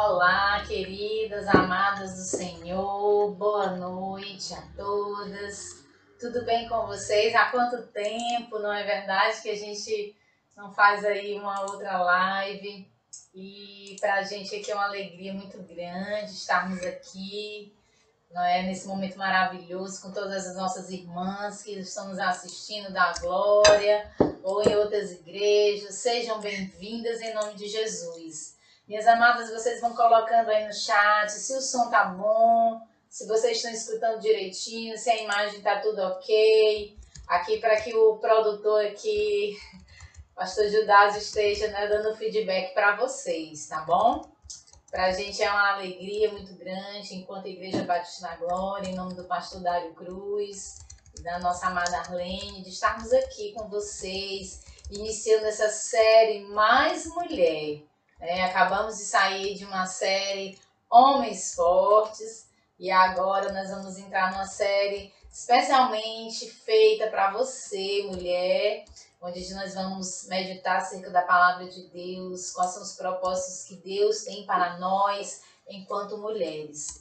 Olá, queridas, amadas do Senhor, boa noite a todas. Tudo bem com vocês? Há quanto tempo, não é verdade, que a gente não faz aí uma outra live? E para a gente aqui é uma alegria muito grande estarmos aqui, não é? Nesse momento maravilhoso com todas as nossas irmãs que estão nos assistindo da Glória ou em outras igrejas. Sejam bem-vindas em nome de Jesus. Minhas amadas, vocês vão colocando aí no chat se o som tá bom, se vocês estão escutando direitinho, se a imagem tá tudo ok. Aqui para que o produtor aqui, Pastor Judas, esteja né, dando feedback para vocês, tá bom? Para a gente é uma alegria muito grande, enquanto a Igreja Batista na Glória, em nome do pastor Dário Cruz e da nossa amada Arlene, de estarmos aqui com vocês, iniciando essa série Mais Mulher é, acabamos de sair de uma série Homens Fortes e agora nós vamos entrar numa série especialmente feita para você, mulher, onde nós vamos meditar acerca da palavra de Deus, quais são os propósitos que Deus tem para nós enquanto mulheres.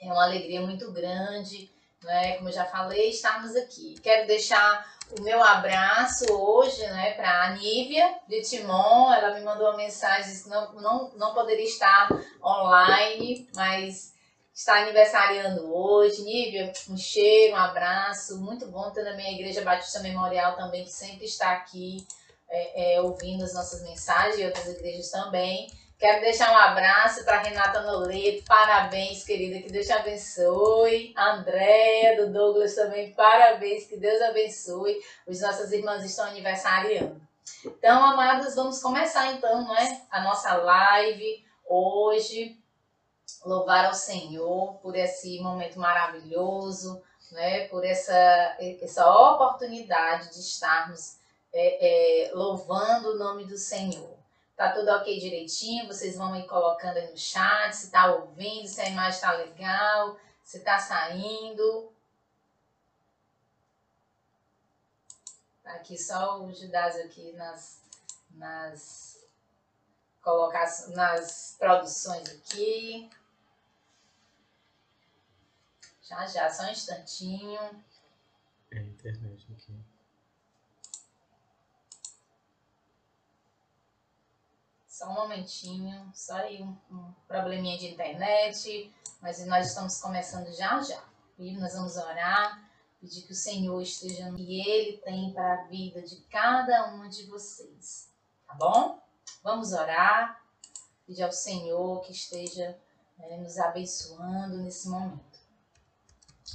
É uma alegria muito grande, né? como eu já falei, estarmos aqui. Quero deixar o meu abraço hoje, né, para a Nívia de Timon. Ela me mandou uma mensagem não, não, não poderia estar online, mas está aniversariando hoje. Nívia, um cheiro, um abraço. Muito bom ter na minha Igreja Batista Memorial também, que sempre está aqui é, é, ouvindo as nossas mensagens e outras igrejas também. Quero deixar um abraço para Renata Noleto, parabéns, querida, que Deus te abençoe. Andréia, do Douglas também, parabéns, que Deus abençoe. Os nossas irmãs estão aniversariando. Então, amados, vamos começar então, não é? A nossa live hoje. Louvar ao Senhor por esse momento maravilhoso, né? por essa, essa oportunidade de estarmos é, é, louvando o nome do Senhor. Tá tudo ok direitinho? Vocês vão ir colocando aí no chat, se tá ouvindo, se a imagem tá legal, se tá saindo. Tá aqui só o Judas aqui nas, nas, nas produções aqui. Já, já, só um instantinho. É internet aqui. Só um momentinho, só aí um, um probleminha de internet, mas nós estamos começando já já. E nós vamos orar, pedir que o Senhor esteja no que Ele tem para a vida de cada uma de vocês. Tá bom? Vamos orar, pedir ao Senhor que esteja né, nos abençoando nesse momento.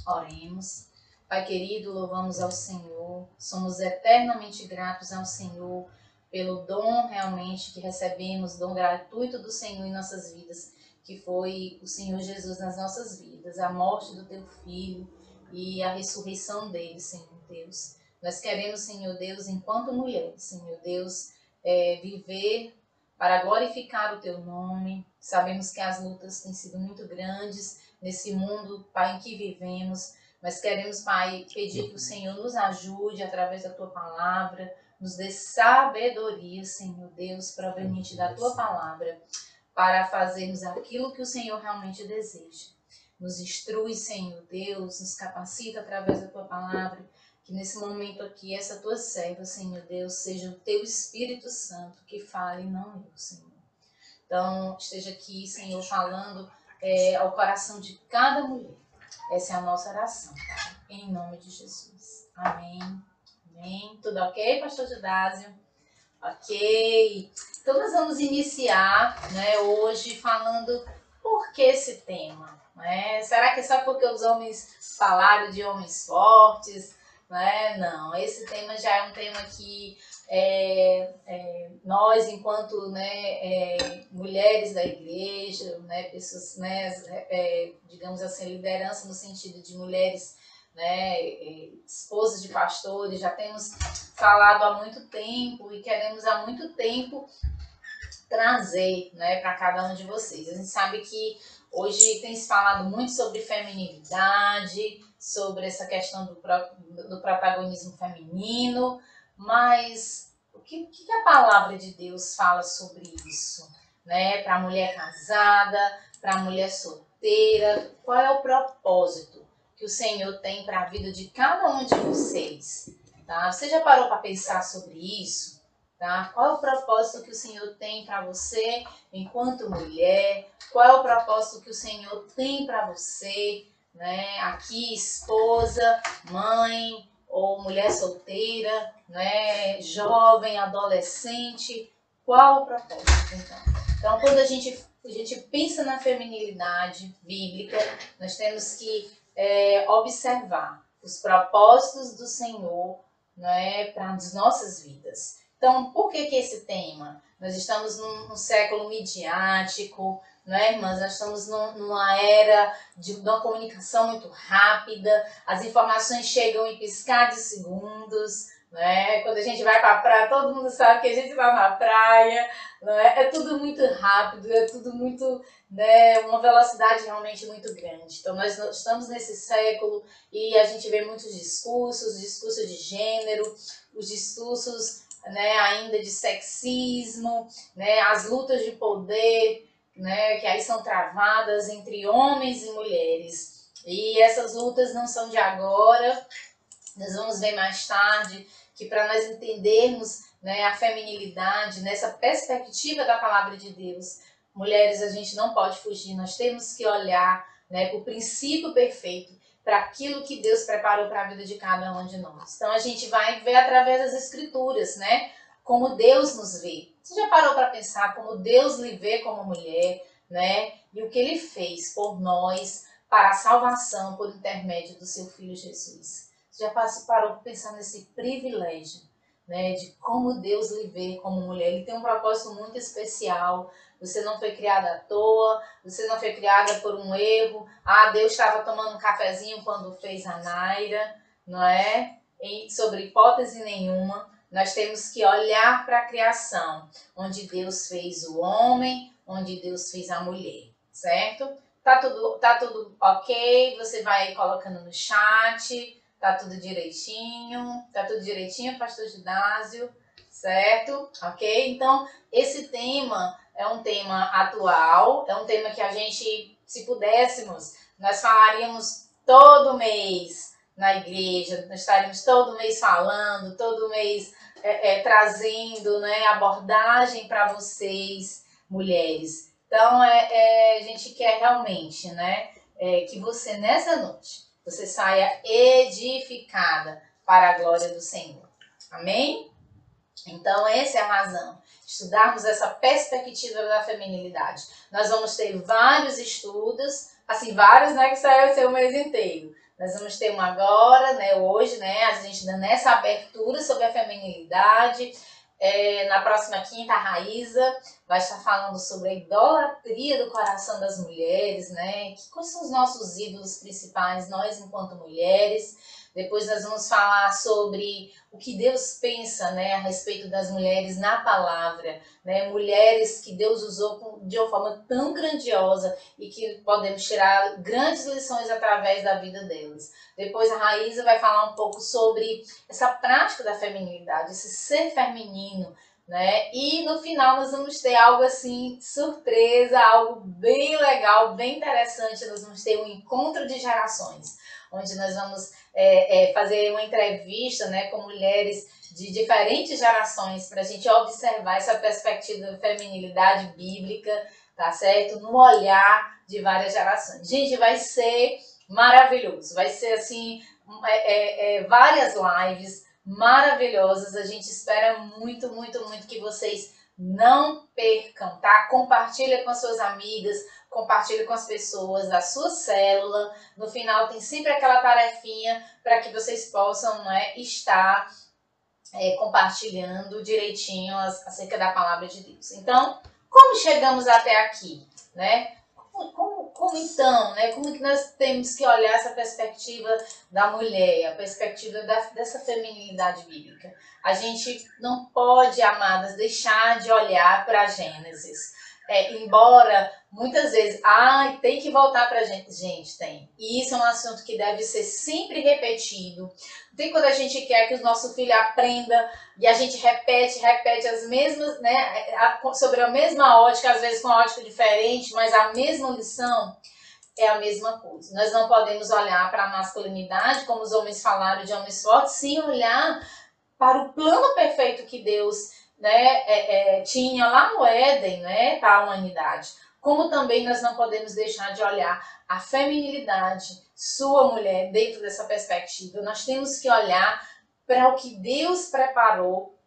Oremos. Pai querido, louvamos ao Senhor, somos eternamente gratos ao Senhor pelo dom realmente que recebemos, dom gratuito do Senhor em nossas vidas, que foi o Senhor Jesus nas nossas vidas, a morte do teu filho e a ressurreição dele, Senhor Deus. Nós queremos, Senhor Deus, enquanto mulheres, Senhor Deus, é, viver para glorificar o teu nome. Sabemos que as lutas têm sido muito grandes nesse mundo, Pai, em que vivemos, mas queremos, Pai, pedir que o Senhor nos ajude através da tua palavra, nos dê sabedoria, Senhor Deus, proveniente da tua palavra, para fazermos aquilo que o Senhor realmente deseja. Nos instrui, Senhor Deus, nos capacita através da tua palavra. Que nesse momento aqui, essa tua serva, Senhor Deus, seja o teu Espírito Santo que fale, não eu, Senhor. Então, esteja aqui, Senhor, falando é, ao coração de cada mulher. Essa é a nossa oração. Em nome de Jesus. Amém. Amém? Tudo ok, pastor Judásio? Ok. Então nós vamos iniciar né, hoje falando por que esse tema. Né? Será que é só porque os homens falaram de homens fortes? Né? Não, esse tema já é um tema que é, é, nós, enquanto né, é, mulheres da igreja, né, pessoas, né, é, digamos assim, liderança no sentido de mulheres né, esposas de pastores, já temos falado há muito tempo e queremos há muito tempo trazer né, para cada um de vocês. A gente sabe que hoje tem se falado muito sobre feminilidade, sobre essa questão do, do protagonismo feminino, mas o que, que a palavra de Deus fala sobre isso? né? Para a mulher casada, para a mulher solteira. Qual é o propósito que o Senhor tem para a vida de cada um de vocês? Tá? Você já parou para pensar sobre isso? Tá? Qual é o propósito que o Senhor tem para você enquanto mulher? Qual é o propósito que o Senhor tem para você, né? Aqui, esposa, mãe ou mulher solteira, né? Jovem, adolescente. Qual o propósito, então? Então, quando a gente, a gente pensa na feminilidade bíblica, nós temos que é, observar os propósitos do Senhor né, para as nossas vidas. Então, por que, que esse tema? Nós estamos num, num século midiático, não é, irmãs? Nós estamos num, numa era de, de uma comunicação muito rápida, as informações chegam em piscar de segundos, né? Quando a gente vai para a praia, todo mundo sabe que a gente está na praia, né? É tudo muito rápido, é tudo muito, né? Uma velocidade realmente muito grande. Então nós estamos nesse século e a gente vê muitos discursos, discurso de gênero, os discursos, né? Ainda de sexismo, né? As lutas de poder, né? Que aí são travadas entre homens e mulheres. E essas lutas não são de agora, nós vamos ver mais tarde que para nós entendermos né, a feminilidade nessa perspectiva da palavra de Deus, mulheres, a gente não pode fugir, nós temos que olhar né, para o princípio perfeito, para aquilo que Deus preparou para a vida de cada um de nós. Então a gente vai ver através das escrituras, né? Como Deus nos vê. Você já parou para pensar como Deus lhe vê como mulher, né? E o que ele fez por nós para a salvação por intermédio do seu filho Jesus já parou pensar nesse privilégio, né, de como Deus lhe vê como mulher. Ele tem um propósito muito especial. Você não foi criada à toa, você não foi criada por um erro. Ah, Deus estava tomando um cafezinho quando fez a Naira, não é? E sobre hipótese nenhuma, nós temos que olhar para a criação, onde Deus fez o homem, onde Deus fez a mulher, certo? Tá tudo, tá tudo ok? Você vai colocando no chat Tá tudo direitinho? Tá tudo direitinho, pastor Ginásio? Certo? Ok? Então, esse tema é um tema atual, é um tema que a gente, se pudéssemos, nós falaríamos todo mês na igreja, nós estaríamos todo mês falando, todo mês é, é, trazendo né, abordagem para vocês, mulheres. Então, é, é, a gente quer realmente né, é, que você, nessa noite, você saia edificada para a glória do Senhor. Amém? Então, essa é a razão. Estudarmos essa perspectiva da feminilidade. Nós vamos ter vários estudos, assim, vários, né, que saiu o mês inteiro. Nós vamos ter um agora, né, hoje, né, a gente dando essa abertura sobre a feminilidade. É, na próxima quinta, a Raíza vai estar falando sobre a idolatria do coração das mulheres, né? Quais são os nossos ídolos principais, nós enquanto mulheres. Depois nós vamos falar sobre o que Deus pensa né, a respeito das mulheres na palavra. Né? Mulheres que Deus usou de uma forma tão grandiosa e que podemos tirar grandes lições através da vida delas. Depois a Raíza vai falar um pouco sobre essa prática da feminilidade, esse ser feminino. Né? E no final nós vamos ter algo assim, surpresa, algo bem legal, bem interessante. Nós vamos ter um encontro de gerações onde nós vamos é, é, fazer uma entrevista né, com mulheres de diferentes gerações para a gente observar essa perspectiva da feminilidade bíblica, tá certo? No olhar de várias gerações. Gente, vai ser maravilhoso, vai ser assim, é, é, é várias lives maravilhosas. A gente espera muito, muito, muito que vocês não percam, tá? Compartilha com suas amigas, compartilhe com as pessoas da sua célula. No final tem sempre aquela tarefinha para que vocês possam né, estar é, compartilhando direitinho as, acerca da palavra de Deus. Então, como chegamos até aqui, né? Como, como, como, então, né? Como que nós temos que olhar essa perspectiva da mulher, a perspectiva da, dessa feminilidade bíblica? A gente não pode, amadas, deixar de olhar para Gênesis é, embora muitas vezes, ai, tem que voltar pra gente. Gente, tem. E isso é um assunto que deve ser sempre repetido. Tem quando a gente quer que o nosso filho aprenda e a gente repete, repete as mesmas, né, sobre a mesma ótica, às vezes com uma ótica diferente, mas a mesma lição é a mesma coisa. Nós não podemos olhar para a masculinidade, como os homens falaram de homens fortes, sem olhar para o plano perfeito que Deus né, é, é, tinha lá no Éden né, para a humanidade. Como também nós não podemos deixar de olhar a feminilidade, sua mulher, dentro dessa perspectiva. Nós temos que olhar para o que Deus preparou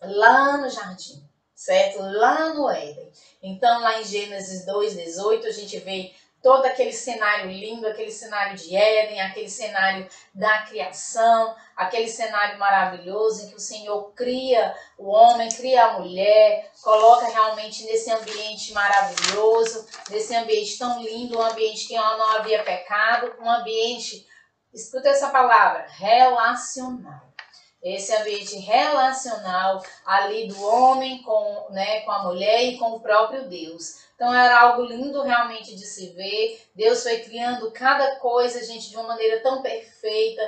lá no jardim, certo? Lá no Éden. Então, lá em Gênesis 2,18, a gente vê todo aquele cenário lindo, aquele cenário de Éden, aquele cenário da criação, aquele cenário maravilhoso em que o Senhor cria o homem, cria a mulher, coloca realmente nesse ambiente maravilhoso, nesse ambiente tão lindo, um ambiente que não havia pecado, um ambiente, escuta essa palavra, relacional esse ambiente relacional ali do homem com, né, com a mulher e com o próprio Deus. Então era algo lindo realmente de se ver. Deus foi criando cada coisa, gente, de uma maneira tão perfeita.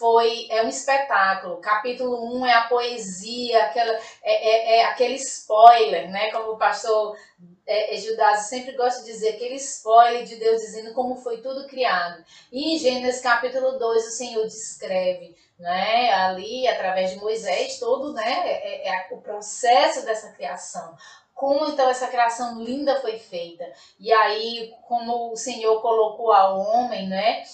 Foi é um espetáculo. Capítulo 1 é a poesia, aquela, é, é, é aquele spoiler, né? Como o pastor é, é sempre gosta de dizer, aquele spoiler de Deus dizendo como foi tudo criado. E em Gênesis capítulo 2 o Senhor descreve né, ali através de Moisés todo né, é, é, o processo dessa criação como então essa criação linda foi feita. E aí, como o Senhor colocou ao homem, né?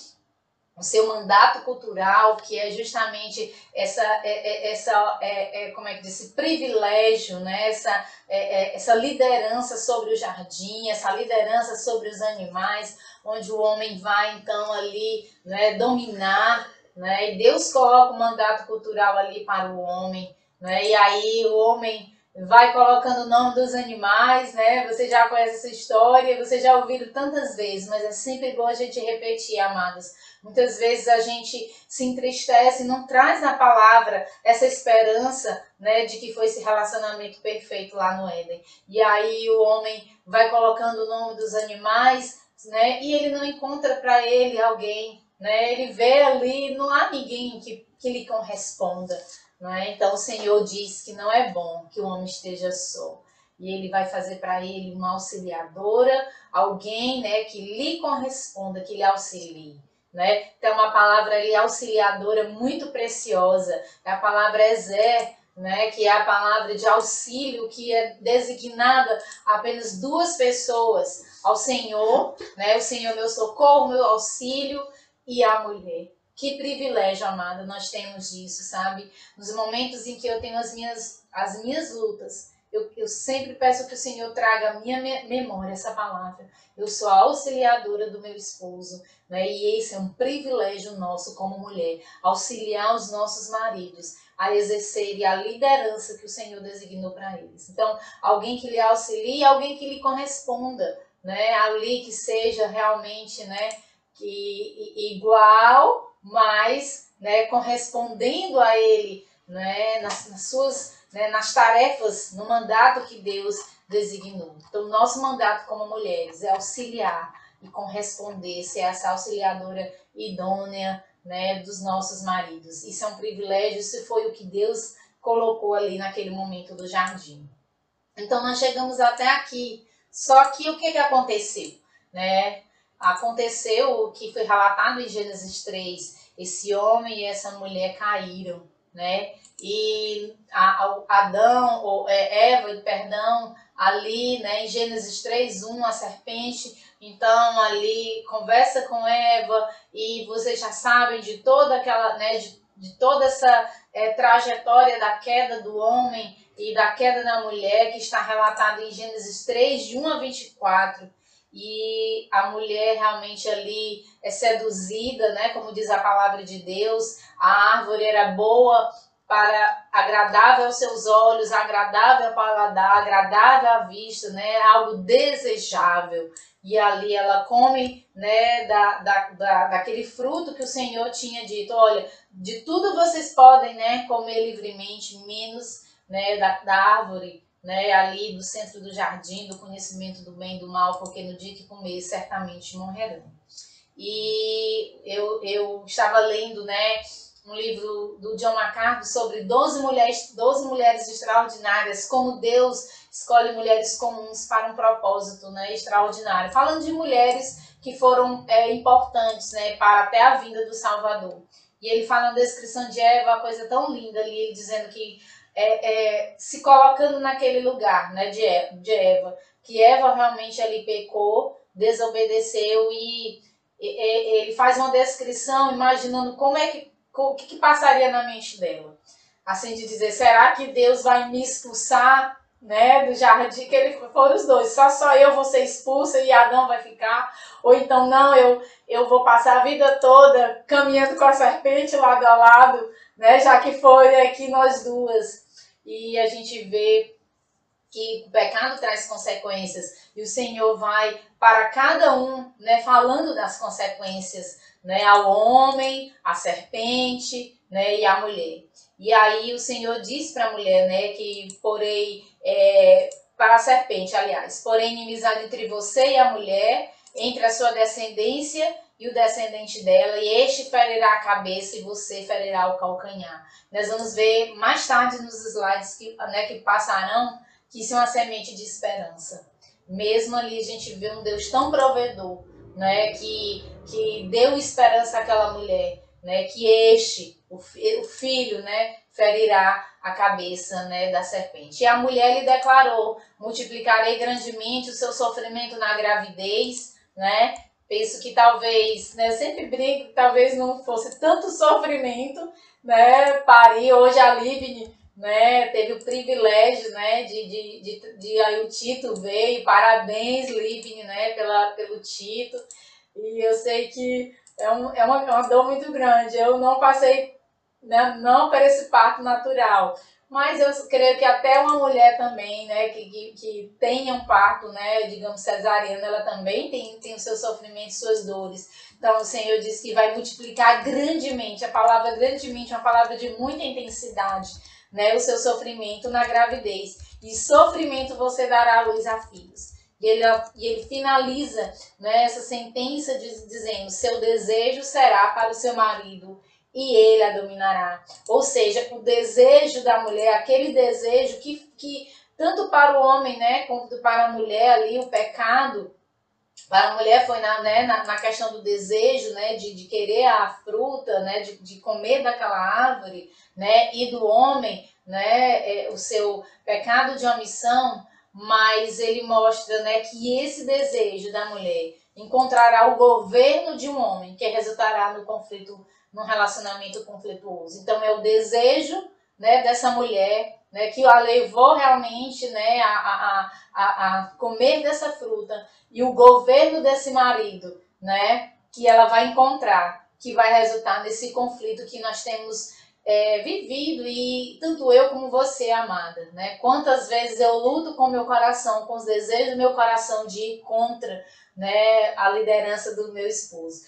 O seu mandato cultural, que é justamente essa, é, é, essa é, é, como é que disse, privilégio, né? essa, é, é, essa liderança sobre o jardim, essa liderança sobre os animais, onde o homem vai então ali né, dominar, né? e Deus coloca o mandato cultural ali para o homem, né? e aí o homem vai colocando o nome dos animais, né? Você já conhece essa história, você já ouviu tantas vezes, mas é sempre bom a gente repetir, amados. Muitas vezes a gente se entristece não traz na palavra essa esperança, né, de que foi esse relacionamento perfeito lá no Éden. E aí o homem vai colocando o nome dos animais, né, e ele não encontra para ele alguém, né? Ele vê ali, não há ninguém que, que lhe corresponda. É? Então o Senhor diz que não é bom que o homem esteja só. E ele vai fazer para ele uma auxiliadora, alguém né, que lhe corresponda, que lhe auxilie. Né? Então, uma palavra ali auxiliadora muito preciosa, é a palavra Ezer, né, que é a palavra de auxílio, que é designada a apenas duas pessoas, ao Senhor, né, o Senhor meu socorro, meu auxílio, e a mulher. Que privilégio, amada, nós temos disso, sabe? Nos momentos em que eu tenho as minhas, as minhas lutas, eu, eu sempre peço que o Senhor traga a minha memória essa palavra. Eu sou a auxiliadora do meu esposo, né? E esse é um privilégio nosso como mulher, auxiliar os nossos maridos a exercerem a liderança que o Senhor designou para eles. Então, alguém que lhe auxilie, alguém que lhe corresponda, né? Ali que seja realmente, né? Que igual mas né, correspondendo a Ele né, nas, nas suas né, nas tarefas, no mandato que Deus designou. Então, nosso mandato como mulheres é auxiliar e corresponder, ser essa auxiliadora idônea né, dos nossos maridos. Isso é um privilégio, isso foi o que Deus colocou ali naquele momento do jardim. Então, nós chegamos até aqui. Só que o que, que aconteceu? Né? Aconteceu o que foi relatado em Gênesis 3, esse homem e essa mulher caíram, né? E Adão, ou é, Eva, perdão, ali, né, em Gênesis 3:1, a serpente, então ali conversa com Eva e vocês já sabem de toda aquela, né, de, de toda essa é, trajetória da queda do homem e da queda da mulher que está relatado em Gênesis 3, de 1 a 24 e a mulher realmente ali é seduzida, né? Como diz a palavra de Deus, a árvore era boa para agradável aos seus olhos, agradável ao paladar, agradável à vista, né? Algo desejável. E ali ela come, né, da, da, da, daquele fruto que o Senhor tinha dito, olha, de tudo vocês podem, né, comer livremente, menos, né, da, da árvore né, ali do centro do jardim, do conhecimento do bem e do mal, porque no dia que comer certamente morrerão. E eu, eu estava lendo, né, um livro do John MacArthur sobre 12 mulheres, 12 mulheres extraordinárias, como Deus escolhe mulheres comuns para um propósito né, extraordinário. Falando de mulheres que foram é, importantes né, para até a vinda do Salvador. E ele fala na descrição de Eva, uma coisa tão linda ali, ele dizendo que é, é, se colocando naquele lugar né, de, de Eva, que Eva realmente ali pecou, desobedeceu e, e ele faz uma descrição imaginando como é que o que, que passaria na mente dela, assim de dizer, será que Deus vai me expulsar né, do jardim, que ele foram os dois, só só eu vou ser expulsa e Adão vai ficar, ou então não, eu, eu vou passar a vida toda caminhando com a serpente lado a lado, né, já que foi aqui nós duas e a gente vê que o pecado traz consequências e o Senhor vai para cada um, né, falando das consequências, né, ao homem, à serpente, né, e à mulher. E aí o Senhor diz para a mulher, né, que porém é, para a serpente, aliás, porém inimizade entre você e a mulher, entre a sua descendência e o descendente dela, e este ferirá a cabeça e você ferirá o calcanhar. Nós vamos ver mais tarde nos slides que, né, que passarão que isso é uma semente de esperança. Mesmo ali a gente vê um Deus tão provedor, né, que, que deu esperança àquela mulher, né, que este, o, o filho, né, ferirá a cabeça né, da serpente. E a mulher lhe declarou: multiplicarei grandemente o seu sofrimento na gravidez, né? Penso que talvez, né, sempre brinco, talvez não fosse tanto sofrimento, né, parir. Hoje a Livne, né, teve o privilégio, né, de, de, de, de aí o Tito veio, parabéns Livne, né, pela, pelo Tito, e eu sei que é, um, é, uma, é uma dor muito grande, eu não passei, né, não por esse parto natural, mas eu creio que até uma mulher também, né, que, que, que tenha um parto, né, digamos, cesariano, ela também tem, tem o seu sofrimento, suas dores. Então o Senhor diz que vai multiplicar grandemente, a palavra grandemente é uma palavra de muita intensidade, né, o seu sofrimento na gravidez. E sofrimento você dará à luz a filhos. E ele, e ele finaliza né, essa sentença dizendo: seu desejo será para o seu marido e ele a dominará. Ou seja, o desejo da mulher, aquele desejo que, que tanto para o homem, né, quanto para a mulher ali, o pecado, para a mulher foi na, né, na, na, questão do desejo, né, de, de querer a fruta, né, de, de comer daquela árvore, né, e do homem, né, é, o seu pecado de omissão, mas ele mostra, né, que esse desejo da mulher encontrará o governo de um homem que resultará no conflito num relacionamento conflituoso. Então é o desejo né, dessa mulher né, que a levou realmente né, a, a, a, a comer dessa fruta e o governo desse marido né, que ela vai encontrar, que vai resultar nesse conflito que nós temos é, vivido e tanto eu como você, amada, né? Quantas vezes eu luto com meu coração, com os desejos do meu coração de ir contra, né, a liderança do meu esposo.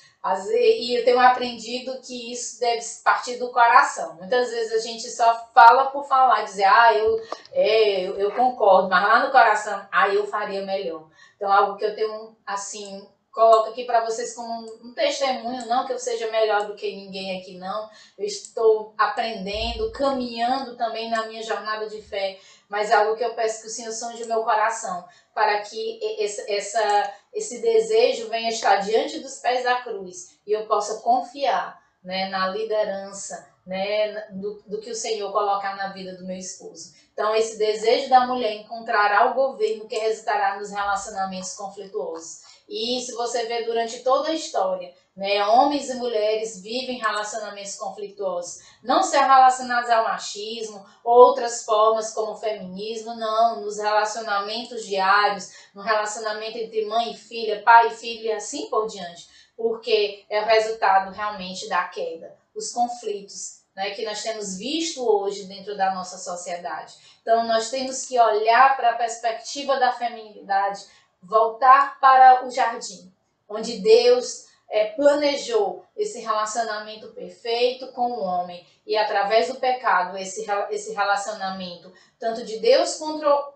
E eu tenho aprendido que isso deve partir do coração. Muitas vezes a gente só fala por falar, dizer, ah, eu, é, eu, eu concordo, mas lá no coração, ah, eu faria melhor. Então, algo que eu tenho, assim, coloco aqui para vocês como um testemunho, não que eu seja melhor do que ninguém aqui, não. Eu estou aprendendo, caminhando também na minha jornada de fé, mas é algo que eu peço que o Senhor sonde o meu coração, para que esse, essa, esse desejo venha estar diante dos pés da cruz e eu possa confiar né, na liderança né, do, do que o Senhor colocar na vida do meu esposo. Então, esse desejo da mulher encontrará o governo que resultará nos relacionamentos conflituosos. E se você vê durante toda a história, né, homens e mulheres vivem relacionamentos conflituosos, não ser relacionados ao machismo, outras formas como o feminismo, não, nos relacionamentos diários, no relacionamento entre mãe e filha, pai e filho e assim por diante, porque é o resultado realmente da queda, os conflitos né, que nós temos visto hoje dentro da nossa sociedade. Então, nós temos que olhar para a perspectiva da feminilidade voltar para o jardim, onde Deus é, planejou esse relacionamento perfeito com o homem e através do pecado esse, esse relacionamento tanto de Deus contra,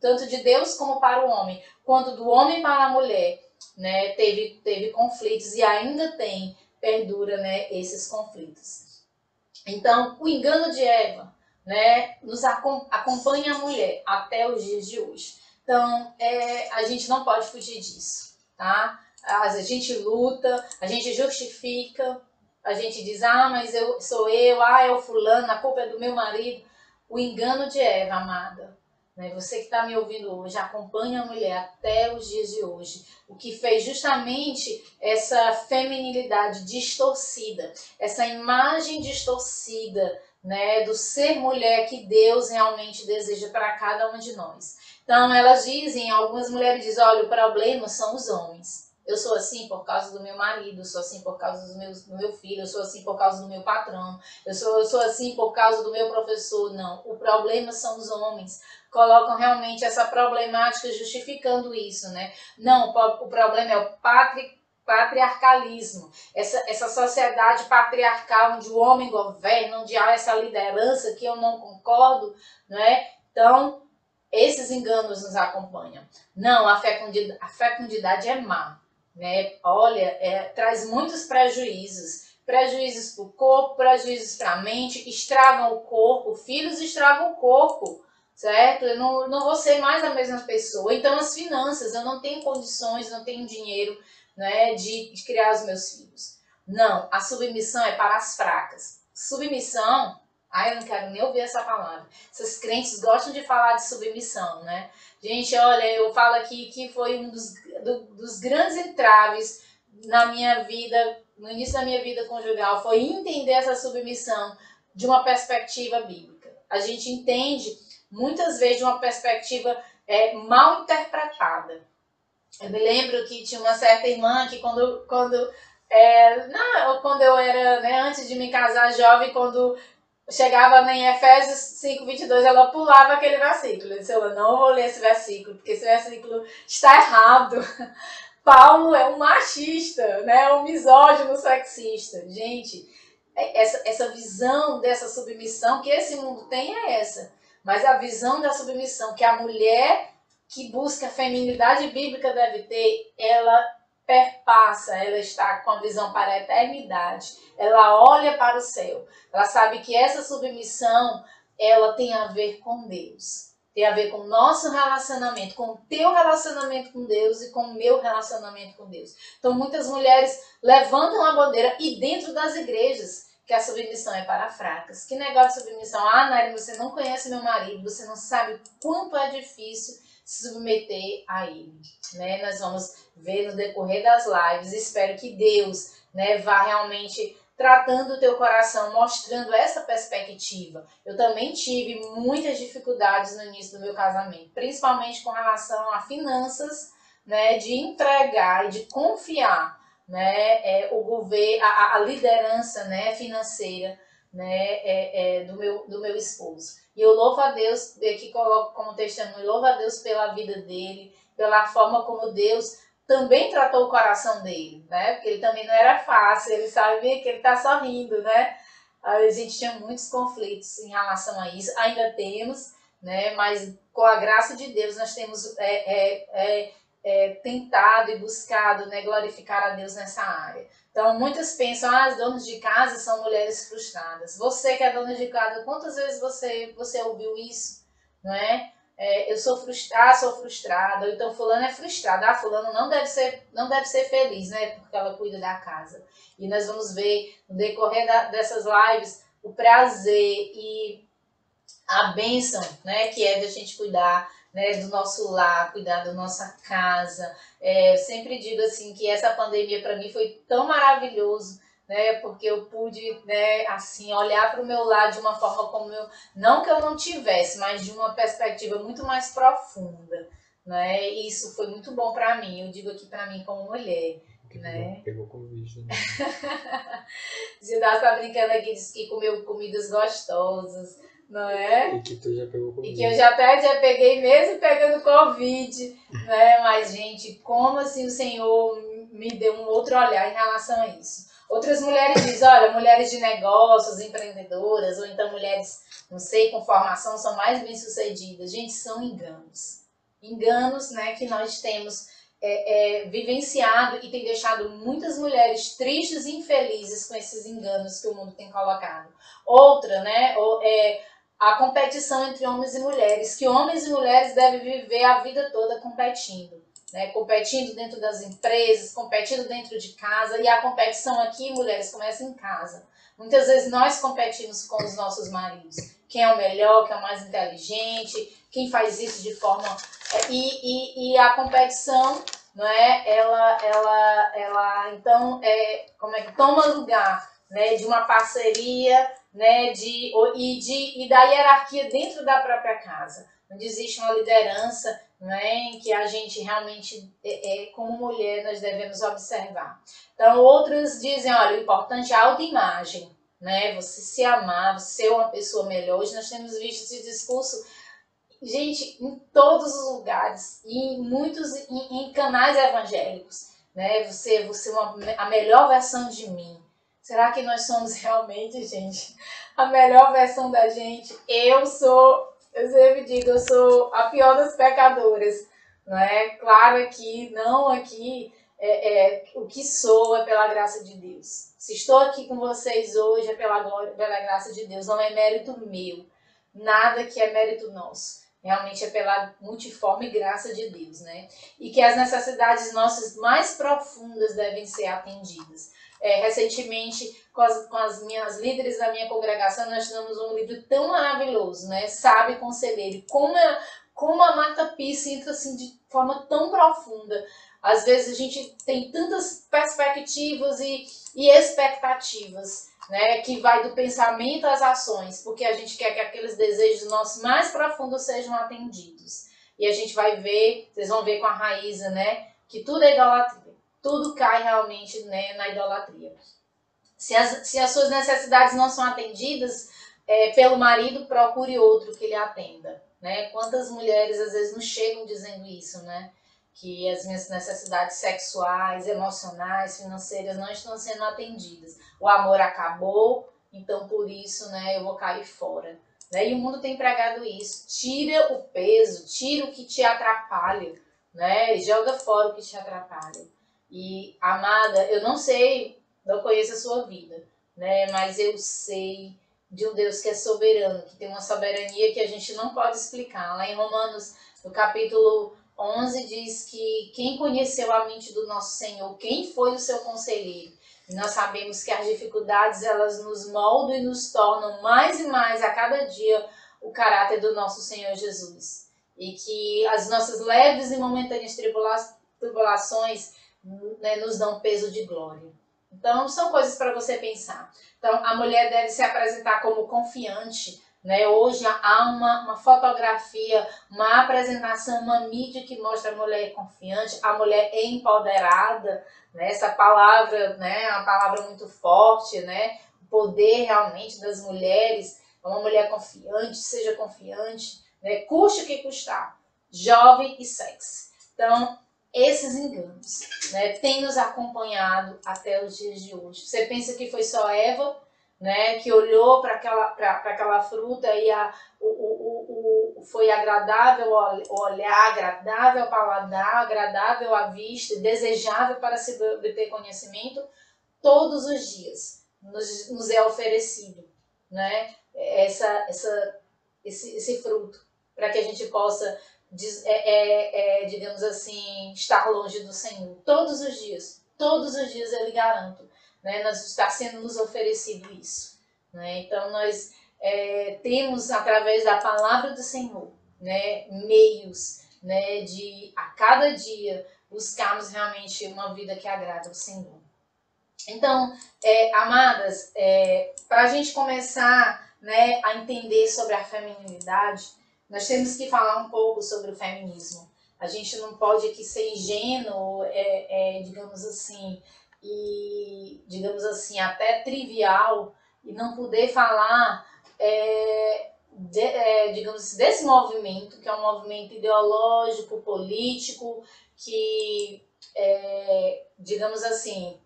tanto de Deus como para o homem, quanto do homem para a mulher, né, teve, teve conflitos e ainda tem, perdura né, esses conflitos. Então, o engano de Eva né, nos acompanha a mulher até os dias de hoje. Então, é, a gente não pode fugir disso, tá? A gente luta, a gente justifica, a gente diz, ah, mas eu sou eu, ah, é o fulano, a culpa é do meu marido. O engano de Eva, amada, né? Você que está me ouvindo hoje, acompanha a mulher até os dias de hoje. O que fez justamente essa feminilidade distorcida, essa imagem distorcida né, do ser mulher que Deus realmente deseja para cada um de nós. Então, elas dizem, algumas mulheres dizem: olha, o problema são os homens. Eu sou assim por causa do meu marido, eu sou assim por causa do meu, do meu filho, eu sou assim por causa do meu patrão, eu sou, eu sou assim por causa do meu professor. Não, o problema são os homens colocam realmente essa problemática justificando isso, né? Não, o problema é o patri, patriarcalismo, essa, essa sociedade patriarcal onde o homem governa, onde há essa liderança que eu não concordo, né? Então, esses enganos nos acompanham. Não, a fecundidade, a fecundidade é má, né? Olha, é, traz muitos prejuízos, prejuízos para o corpo, prejuízos para a mente, estragam o corpo, filhos estragam o corpo, certo? Eu não, não vou ser mais a mesma pessoa. Então, as finanças, eu não tenho condições, não tenho dinheiro né, de, de criar os meus filhos. Não, a submissão é para as fracas. Submissão, ai, eu não quero nem ouvir essa palavra. Essas crentes gostam de falar de submissão, né? Gente, olha, eu falo aqui que foi um dos, do, dos grandes entraves na minha vida, no início da minha vida conjugal, foi entender essa submissão de uma perspectiva bíblica. A gente entende muitas vezes de uma perspectiva é, mal interpretada. Eu me lembro que tinha uma certa irmã que quando, quando, é, não, quando eu era, né, antes de me casar jovem, quando chegava em Efésios 5, 22, ela pulava aquele versículo. Eu disse, eu não vou ler esse versículo, porque esse versículo está errado. Paulo é um machista, né, um misógino sexista. Gente, é, essa, essa visão dessa submissão que esse mundo tem é essa mas a visão da submissão que a mulher que busca a feminilidade bíblica deve ter, ela perpassa, ela está com a visão para a eternidade. Ela olha para o céu. Ela sabe que essa submissão, ela tem a ver com Deus. Tem a ver com o nosso relacionamento, com o teu relacionamento com Deus e com o meu relacionamento com Deus. Então, muitas mulheres levantam a bandeira e dentro das igrejas que a submissão é para fracas. Que negócio de submissão? Ah, Nari, você não conhece meu marido, você não sabe quanto é difícil se submeter a ele. Né? Nós vamos ver no decorrer das lives. Espero que Deus né, vá realmente tratando o teu coração, mostrando essa perspectiva. Eu também tive muitas dificuldades no início do meu casamento, principalmente com relação a finanças, né, de entregar e de confiar né, é, o governo, a, a, liderança né, financeira né, é, é, do, meu, do meu esposo. E eu louvo a Deus, aqui coloco como testemunho, louvo a Deus pela vida dele, pela forma como Deus também tratou o coração dele, né? Porque ele também não era fácil, ele sabia que ele está sorrindo, né? A gente tinha muitos conflitos em relação a isso, ainda temos, né? Mas com a graça de Deus nós temos é, é, é é, tentado e buscado né, glorificar a Deus nessa área. Então, muitas pensam, ah, as donas de casa são mulheres frustradas. Você que é dona de casa, quantas vezes você, você ouviu isso? Não é? é eu sou frustrada, ah, sou frustrada, ou então fulano é frustrada, ah, fulano não deve ser, não deve ser feliz, né, porque ela cuida da casa. E nós vamos ver no decorrer da, dessas lives o prazer e a bênção, né, que é de a gente cuidar né, do nosso lar, cuidar da nossa casa. É, sempre digo assim que essa pandemia para mim foi tão maravilhoso, né, porque eu pude, né, assim, olhar para o meu lar de uma forma como eu, não que eu não tivesse, mas de uma perspectiva muito mais profunda, né? E isso foi muito bom para mim. Eu digo aqui para mim como mulher. né? Pegou Covid, né? Zidane tá brincando aqui, disse que comeu comidas gostosas não é? E que tu já pegou Covid. E que eu já já peguei mesmo pegando Covid, né? Mas, gente, como assim o Senhor me deu um outro olhar em relação a isso? Outras mulheres dizem, olha, mulheres de negócios, empreendedoras, ou então mulheres, não sei, com formação, são mais bem-sucedidas. Gente, são enganos. enganos, né, que nós temos é, é, vivenciado e tem deixado muitas mulheres tristes e infelizes com esses enganos que o mundo tem colocado. Outra, né, é a competição entre homens e mulheres, que homens e mulheres devem viver a vida toda competindo. Né, competindo dentro das empresas, competindo dentro de casa, e a competição aqui, mulheres, começa em casa. Muitas vezes nós competimos com os nossos maridos. Quem é o melhor, quem é o mais inteligente, quem faz isso de forma. É, e, e, e a competição, não é? Ela, ela, ela então, é, como é que toma lugar né, de uma parceria né, de, e, de, e da hierarquia dentro da própria casa. Onde existe uma liderança né, em que a gente realmente, é, é, como mulher, nós devemos observar. Então, outros dizem, olha, o importante é a autoimagem, né, você se amar, você ser uma pessoa melhor. Hoje nós temos visto esse discurso, gente, em todos os lugares, em muitos, em, em canais evangélicos, né, você, você é uma, a melhor versão de mim, Será que nós somos realmente, gente, a melhor versão da gente? Eu sou, eu sempre digo, eu sou a pior das pecadoras, não é? Claro aqui, não aqui, é, é, o que sou é pela graça de Deus. Se estou aqui com vocês hoje é pela, glória, pela graça de Deus, não é mérito meu, nada que é mérito nosso realmente é pela multiforme graça de Deus, né? E que as necessidades nossas mais profundas devem ser atendidas é, recentemente com as, com as minhas líderes da minha congregação, nós tivemos um livro tão maravilhoso, né? Sabe Conselheiro. Como, é, como a Marta Pisse entra assim de forma tão profunda. Às vezes a gente tem tantas perspectivas e, e expectativas, né? Que vai do pensamento às ações, porque a gente quer que aqueles desejos nossos mais profundos sejam atendidos. E a gente vai ver, vocês vão ver com a Raíza, né? Que tudo é idolatria tudo cai realmente né, na idolatria. Se as, se as suas necessidades não são atendidas é, pelo marido, procure outro que lhe atenda. Né? Quantas mulheres às vezes nos chegam dizendo isso, né? Que as minhas necessidades sexuais, emocionais, financeiras não estão sendo atendidas. O amor acabou, então por isso né, eu vou cair fora. Né? E o mundo tem pregado isso. Tira o peso, tira o que te atrapalha, né? Joga fora o que te atrapalha. E, amada, eu não sei, não conheço a sua vida, né? Mas eu sei de um Deus que é soberano, que tem uma soberania que a gente não pode explicar. Lá em Romanos, no capítulo 11, diz que quem conheceu a mente do nosso Senhor, quem foi o seu conselheiro. E nós sabemos que as dificuldades, elas nos moldam e nos tornam mais e mais a cada dia o caráter do nosso Senhor Jesus. E que as nossas leves e momentâneas tribulações né, nos dão peso de glória. Então, são coisas para você pensar. Então, a mulher deve se apresentar como confiante. Né? Hoje há uma, uma fotografia, uma apresentação, uma mídia que mostra a mulher confiante, a mulher empoderada. Né? Essa palavra né, é uma palavra muito forte, né? o poder realmente das mulheres. Uma mulher confiante, seja confiante, né? custe o que custar. Jovem e sexy. Então, esses enganos né, têm nos acompanhado até os dias de hoje. Você pensa que foi só Eva né, que olhou para aquela, aquela fruta e a, o, o, o, foi agradável o olhar, agradável ao paladar, agradável à vista, desejável para se obter conhecimento, todos os dias nos, nos é oferecido né, essa, essa, esse, esse fruto, para que a gente possa é, é, é, digamos assim, estar longe do Senhor. Todos os dias, todos os dias eu lhe garanto, né, nós está sendo nos oferecido isso. Né? Então nós é, temos através da palavra do Senhor, né, meios, né, de a cada dia buscarmos realmente uma vida que agrada ao Senhor. Então, é, amadas, é, para a gente começar né, a entender sobre a feminilidade, nós temos que falar um pouco sobre o feminismo. A gente não pode aqui ser ingênuo, é, é, digamos assim, e digamos assim, até trivial, e não poder falar, é, de, é, digamos assim, desse movimento, que é um movimento ideológico, político, que, é, digamos assim,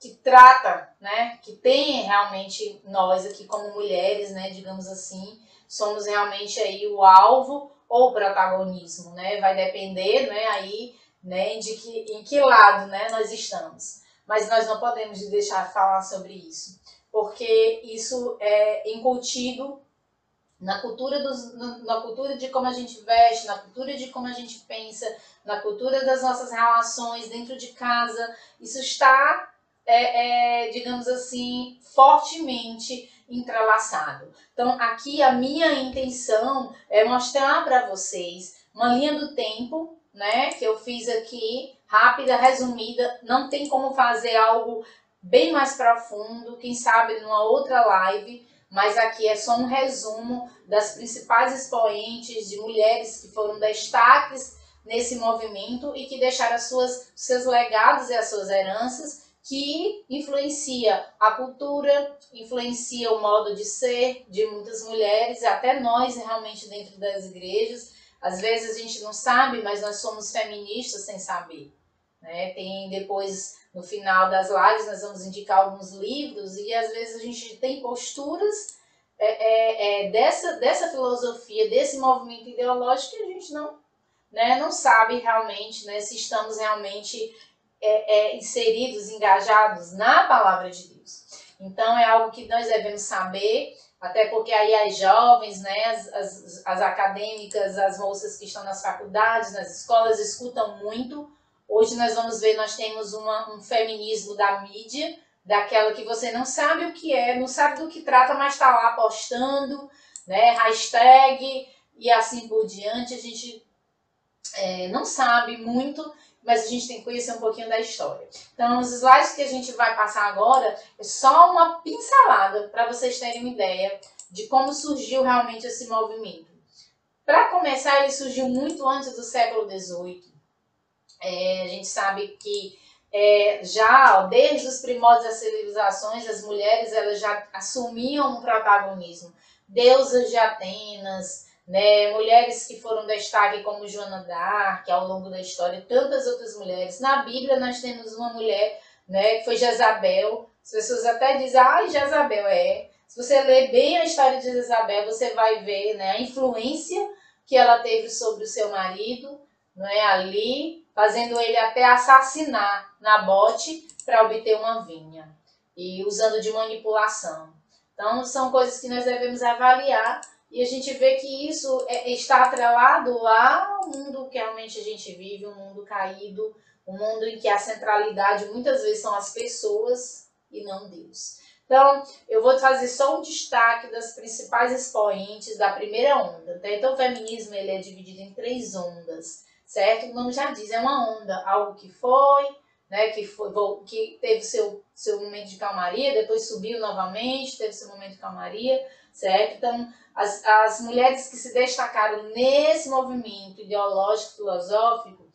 que trata, né, que tem realmente nós aqui como mulheres, né, digamos assim, somos realmente aí o alvo ou protagonismo, né? Vai depender, né, aí, né, de que, em que lado, né, nós estamos. Mas nós não podemos deixar de falar sobre isso, porque isso é incutido na cultura, dos, na cultura de como a gente veste, na cultura de como a gente pensa, na cultura das nossas relações dentro de casa. Isso está, é, é, digamos assim, fortemente entrelaçado. Então, aqui a minha intenção é mostrar para vocês uma linha do tempo, né, que eu fiz aqui, rápida, resumida. Não tem como fazer algo bem mais profundo, quem sabe numa outra live mas aqui é só um resumo das principais expoentes de mulheres que foram destaques nesse movimento e que deixaram as suas, seus legados e as suas heranças que influencia a cultura, influencia o modo de ser de muitas mulheres, até nós realmente dentro das igrejas. Às vezes a gente não sabe, mas nós somos feministas sem saber. Né? Tem depois no final das lives nós vamos indicar alguns livros e às vezes a gente tem posturas é, é, é, dessa, dessa filosofia, desse movimento ideológico que a gente não, né, não sabe realmente né, se estamos realmente é, é, inseridos, engajados na palavra de Deus. Então é algo que nós devemos saber, até porque aí as jovens, né, as, as, as acadêmicas, as moças que estão nas faculdades, nas escolas, escutam muito Hoje nós vamos ver, nós temos uma, um feminismo da mídia, daquela que você não sabe o que é, não sabe do que trata, mas está lá postando, né, hashtag e assim por diante. A gente é, não sabe muito, mas a gente tem que conhecer um pouquinho da história. Então, os slides que a gente vai passar agora é só uma pincelada para vocês terem uma ideia de como surgiu realmente esse movimento. Para começar, ele surgiu muito antes do século XVIII. É, a gente sabe que é, já desde os primórdios das civilizações, as mulheres elas já assumiam um protagonismo. Deusas de Atenas, né, mulheres que foram destaque como Joana d'Arc ao longo da história, tantas outras mulheres. Na Bíblia nós temos uma mulher né, que foi Jezabel. As pessoas até dizem, ah, Jezabel é. Se você ler bem a história de Jezabel, você vai ver né, a influência que ela teve sobre o seu marido, não é ali fazendo ele até assassinar Nabote para obter uma vinha e usando de manipulação. Então, são coisas que nós devemos avaliar e a gente vê que isso é, está atrelado ao mundo que realmente a gente vive, um mundo caído, um mundo em que a centralidade muitas vezes são as pessoas e não Deus. Então, eu vou fazer só um destaque das principais expoentes da primeira onda. Tá? Então, o feminismo ele é dividido em três ondas certo? O nome já diz, é uma onda, algo que foi, né, que, foi, que teve seu, seu momento de calmaria, depois subiu novamente, teve seu momento de calmaria, certo? Então, as, as mulheres que se destacaram nesse movimento ideológico, filosófico,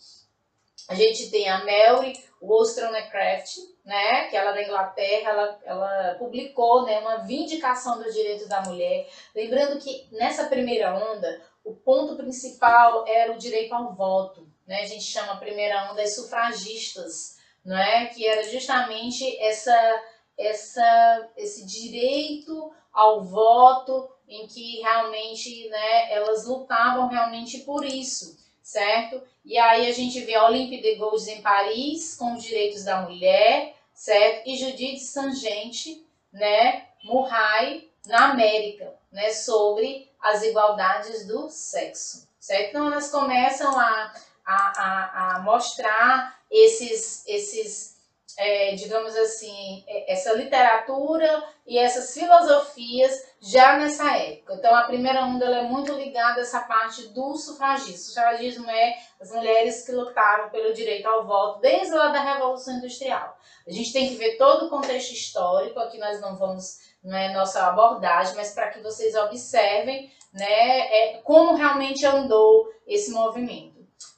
a gente tem a Mary Wollstonecraft, né, que ela é da Inglaterra, ela, ela publicou né, uma vindicação dos direitos da mulher. Lembrando que nessa primeira onda, o ponto principal era o direito ao voto. Né? A gente chama a primeira onda das sufragistas, não é? que era justamente essa, essa, esse direito ao voto em que realmente né, elas lutavam realmente por isso, certo? E aí a gente vê a Olympe de Gouges em Paris, com os direitos da mulher, certo? E Judith Sangente, né, Murray, na América, né, sobre as igualdades do sexo, certo? Então elas começam a, a, a, a mostrar esses, esses é, digamos assim, é, essa literatura e essas filosofias já nessa época. Então, a primeira onda é muito ligada a essa parte do sufragismo. O sufragismo é as mulheres que lutaram pelo direito ao voto desde lá da Revolução Industrial. A gente tem que ver todo o contexto histórico, aqui nós não vamos não é nossa abordagem, mas para que vocês observem né, é, como realmente andou esse movimento.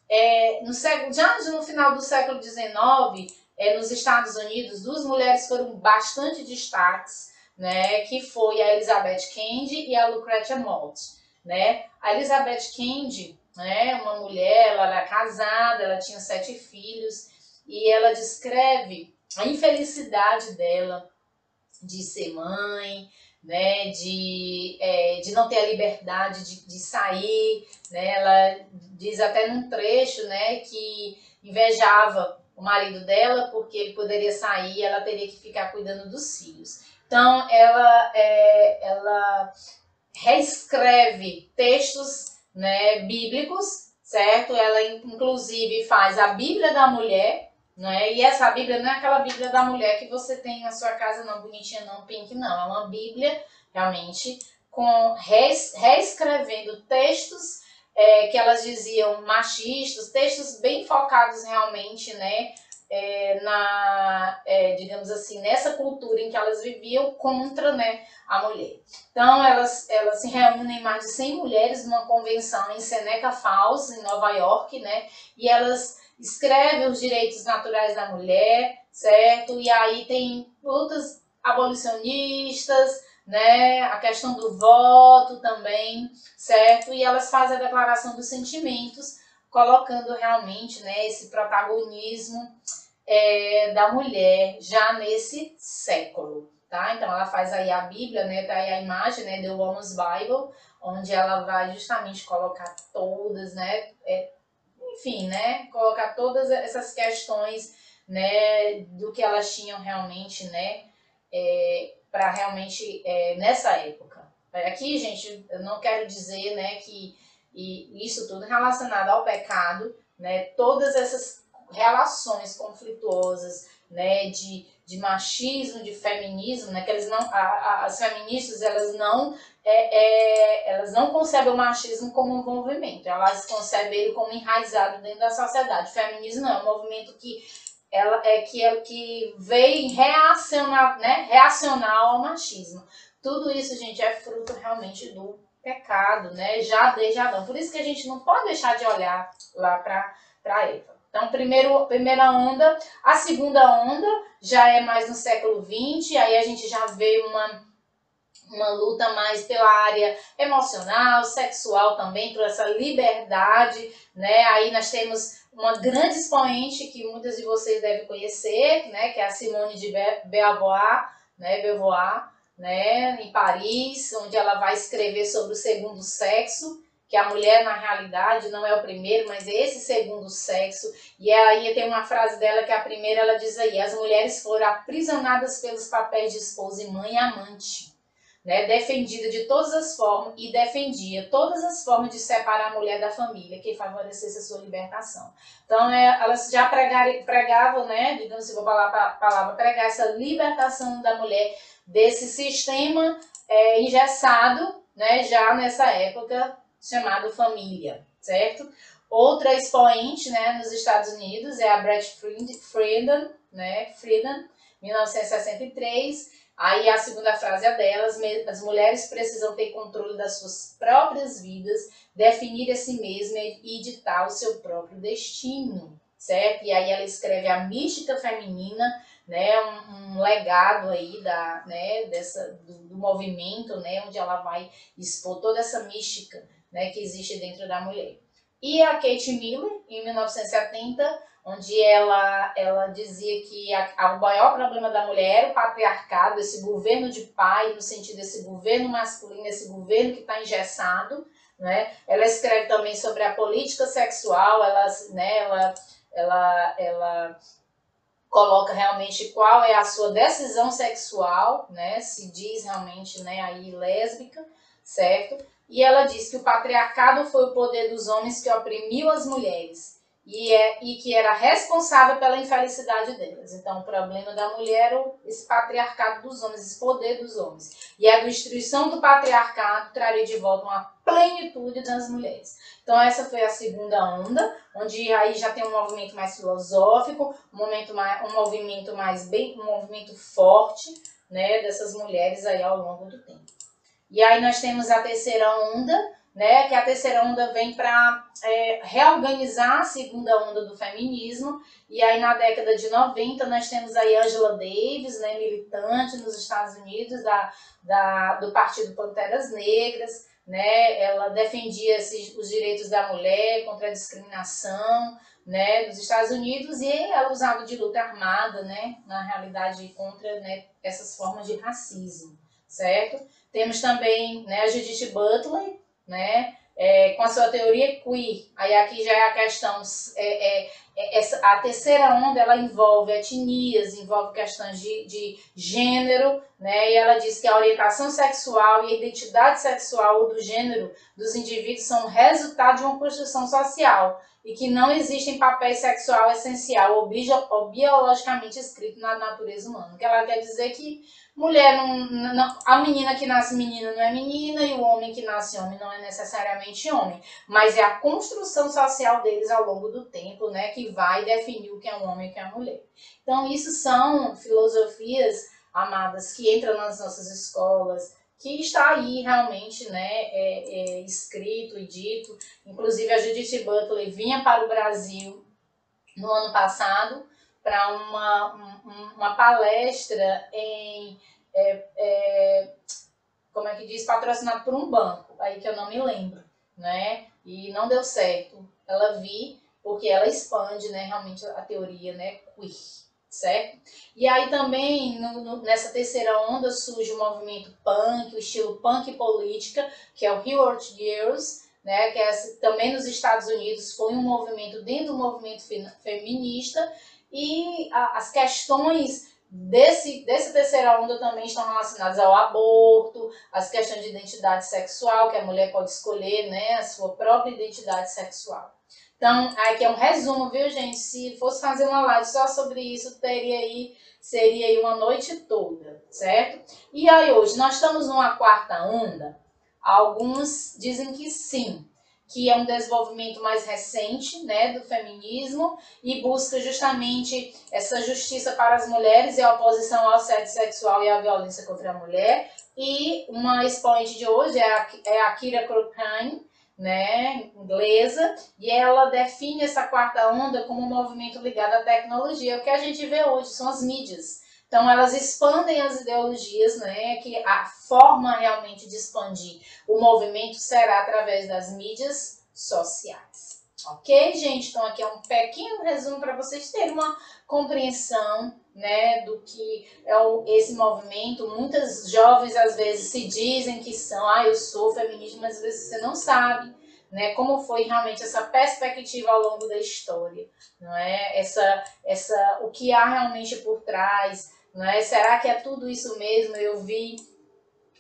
É, no século, já no final do século XIX, é, nos Estados Unidos, duas mulheres foram bastante destaques, né, que foi a Elizabeth Kennedy e a Lucretia Mott. Né? A Elizabeth Kennedy, né, uma mulher, ela era casada, ela tinha sete filhos, e ela descreve a infelicidade dela de ser mãe, né, de, é, de não ter a liberdade de, de sair, né, ela diz até num trecho, né, que invejava o marido dela porque ele poderia sair, ela teria que ficar cuidando dos filhos. Então ela, é, ela reescreve textos né, bíblicos, certo? Ela inclusive faz a Bíblia da mulher, né? E essa Bíblia não é aquela Bíblia da mulher que você tem na sua casa, não bonitinha, não pink, não. É uma Bíblia realmente com reescrevendo textos é, que elas diziam machistas, textos bem focados realmente, né? É, na, é, digamos assim, nessa cultura em que elas viviam contra né, a mulher. Então, elas, elas se reúnem mais de 100 mulheres numa convenção em Seneca Falls, em Nova York, né, e elas escrevem os direitos naturais da mulher, certo? E aí tem lutas abolicionistas, né, a questão do voto também, certo? E elas fazem a declaração dos sentimentos, colocando realmente né, esse protagonismo é, da mulher já nesse século, tá? Então ela faz aí a Bíblia, né? Tá aí a imagem, né? The Woman's Bible, onde ela vai justamente colocar todas, né? É, enfim, né? Colocar todas essas questões, né? Do que elas tinham realmente, né? É, para realmente é, nessa época. Aqui, gente, eu não quero dizer, né? Que e isso tudo relacionado ao pecado, né? Todas essas relações conflituosas, né? De de machismo, de feminismo, né? Que eles não, a, a, as feministas elas não é, é, elas não concebem o machismo como um movimento, elas concebem ele como enraizado dentro da sociedade. O feminismo não é um movimento que ela é que é que veio reacionar, né? Reacionar ao machismo. Tudo isso, gente, é fruto realmente do pecado, né? Já desde Adão. Por isso que a gente não pode deixar de olhar lá para Eva. Então, primeiro, primeira onda. A segunda onda já é mais no século XX, aí a gente já vê uma, uma luta mais pela área emocional, sexual também, por essa liberdade, né? Aí nós temos uma grande expoente que muitas de vocês devem conhecer, né? Que é a Simone de Beauvoir, né? Beauvoir, né? Em Paris, onde ela vai escrever sobre o segundo sexo, que a mulher na realidade não é o primeiro, mas é esse segundo sexo. E aí tem uma frase dela que a primeira ela diz aí: as mulheres foram aprisionadas pelos papéis de esposa e mãe e amante. Né, defendida de todas as formas e defendia todas as formas de separar a mulher da família que favorecesse a sua libertação. Então, é, elas já pregaram, pregavam, né, digamos assim, vou falar a palavra, pregar essa libertação da mulher desse sistema é, engessado, né, já nessa época chamado família, certo? Outra expoente, né, nos Estados Unidos é a Brett Friedan, né, Friedan, 1963. Aí a segunda frase é delas, as mulheres precisam ter controle das suas próprias vidas, definir a si mesma e ditar o seu próprio destino, certo? E aí ela escreve a mística feminina, né, um, um legado aí da, né, dessa, do, do movimento, né, onde ela vai expor toda essa mística né, que existe dentro da mulher. E a Kate Miller, em 1970, onde ela, ela dizia que a, a, o maior problema da mulher era o patriarcado, esse governo de pai, no sentido desse governo masculino, esse governo que está engessado. Né? Ela escreve também sobre a política sexual, ela, né, ela, ela, ela coloca realmente qual é a sua decisão sexual, né? se diz realmente né, aí lésbica, certo? E ela diz que o patriarcado foi o poder dos homens que oprimiu as mulheres e, é, e que era responsável pela infelicidade delas. Então, o problema da mulher era esse patriarcado dos homens, esse poder dos homens. E a destruição do patriarcado traria de volta uma plenitude das mulheres. Então, essa foi a segunda onda, onde aí já tem um movimento mais filosófico, um, momento mais, um movimento mais bem, um movimento forte, né, dessas mulheres aí ao longo do tempo. E aí nós temos a terceira onda, né, que a terceira onda vem para é, reorganizar a segunda onda do feminismo. E aí na década de 90 nós temos aí Angela Davis, né, militante nos Estados Unidos da, da, do Partido Panteras Negras. Né, ela defendia esses, os direitos da mulher contra a discriminação né, dos Estados Unidos e ela usava de luta armada, né, na realidade contra né, essas formas de racismo certo? Temos também né, a Judith Butler, né, é, com a sua teoria queer. Aí aqui já é a questão, é, é, é, essa, a terceira onda ela envolve etnias, envolve questões de, de gênero, né? E ela diz que a orientação sexual e a identidade sexual do gênero dos indivíduos são resultado de uma construção social e que não existem papéis sexual essencial ou, bio, ou biologicamente escrito na natureza humana. O que ela quer dizer que mulher não, não, a menina que nasce menina não é menina e o homem que nasce homem não é necessariamente homem, mas é a construção social deles ao longo do tempo, né, que vai definir o que é um homem e o que é uma mulher. Então isso são filosofias amadas que entram nas nossas escolas, que está aí realmente, né, é, é, escrito e dito. Inclusive a Judith Butler vinha para o Brasil no ano passado para uma, uma palestra em. É, é, como é que diz? Patrocinado por um banco, aí que eu não me lembro, né? E não deu certo. Ela vi, porque ela expande, né, realmente a teoria, né, queer, certo? E aí também, no, no, nessa terceira onda, surge o movimento punk, o estilo punk política, que é o Heward Girls, né, que é, também nos Estados Unidos foi um movimento dentro do movimento feminista e a, as questões desse, dessa terceira onda também estão relacionadas ao aborto, as questões de identidade sexual, que a mulher pode escolher né, a sua própria identidade sexual. Então, aqui é um resumo, viu, gente? Se fosse fazer uma live só sobre isso, teria aí, seria aí uma noite toda, certo? E aí hoje, nós estamos numa quarta onda? Alguns dizem que sim, que é um desenvolvimento mais recente né, do feminismo e busca justamente essa justiça para as mulheres e a oposição ao assédio sexual e à violência contra a mulher. E uma expoente de hoje é a, é a Kira Krokheim, né, inglesa, e ela define essa quarta onda como um movimento ligado à tecnologia. O que a gente vê hoje são as mídias. Então, elas expandem as ideologias, né? Que a forma realmente de expandir o movimento será através das mídias sociais. Ok, gente? Então, aqui é um pequeno resumo para vocês terem uma compreensão né, do que é o, esse movimento. Muitas jovens às vezes se dizem que são, ah, eu sou feminista, mas às vezes você não sabe. Né, como foi realmente essa perspectiva ao longo da história, não é? Essa, essa, o que há realmente por trás, né? Será que é tudo isso mesmo? Eu vi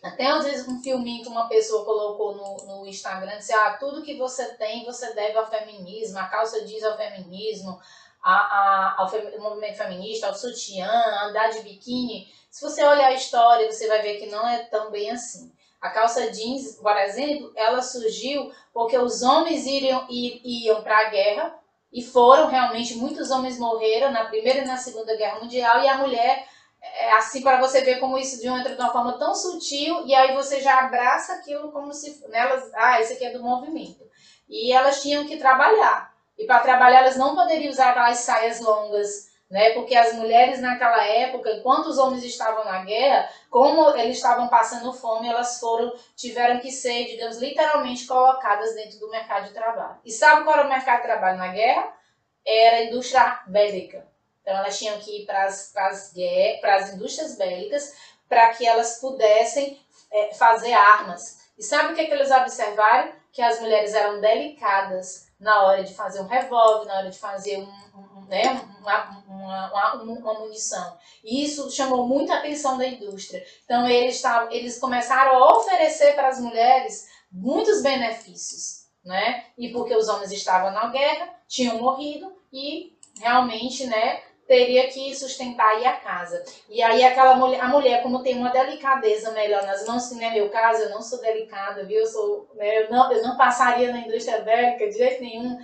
até às vezes um filminho que uma pessoa colocou no, no Instagram, disse, ah, tudo que você tem você deve ao feminismo, a calça diz ao feminismo, a, a, ao fem, movimento feminista, ao sutiã, andar de biquíni. Se você olhar a história, você vai ver que não é tão bem assim. A calça jeans, por exemplo, ela surgiu porque os homens iriam, iam para a guerra e foram realmente, muitos homens morreram na Primeira e na Segunda Guerra Mundial e a mulher é assim para você ver como isso de entra de uma forma tão sutil e aí você já abraça aquilo como se nelas, ah, esse aqui é do movimento. E elas tinham que trabalhar. E para trabalhar elas não poderiam usar aquelas saias longas, né? Porque as mulheres naquela época, enquanto os homens estavam na guerra, como eles estavam passando fome, elas foram tiveram que ser, digamos, literalmente colocadas dentro do mercado de trabalho. E sabe qual era o mercado de trabalho na guerra? Era a indústria bélica. Então elas tinham que ir para as indústrias bélicas para que elas pudessem é, fazer armas. E sabe o que, é que eles observaram? Que as mulheres eram delicadas na hora de fazer um revólver, na hora de fazer um, um, né, uma, uma, uma, munição. E isso chamou muita atenção da indústria. Então eles, tavam, eles começaram a oferecer para as mulheres muitos benefícios. Né? E porque os homens estavam na guerra, tinham morrido e realmente né, teria que sustentar aí a casa. E aí aquela mulher, a mulher, como tem uma delicadeza melhor nas mãos, que não é meu caso, eu não sou delicada, viu? Eu, sou, né, eu, não, eu não passaria na indústria bélica de jeito nenhum.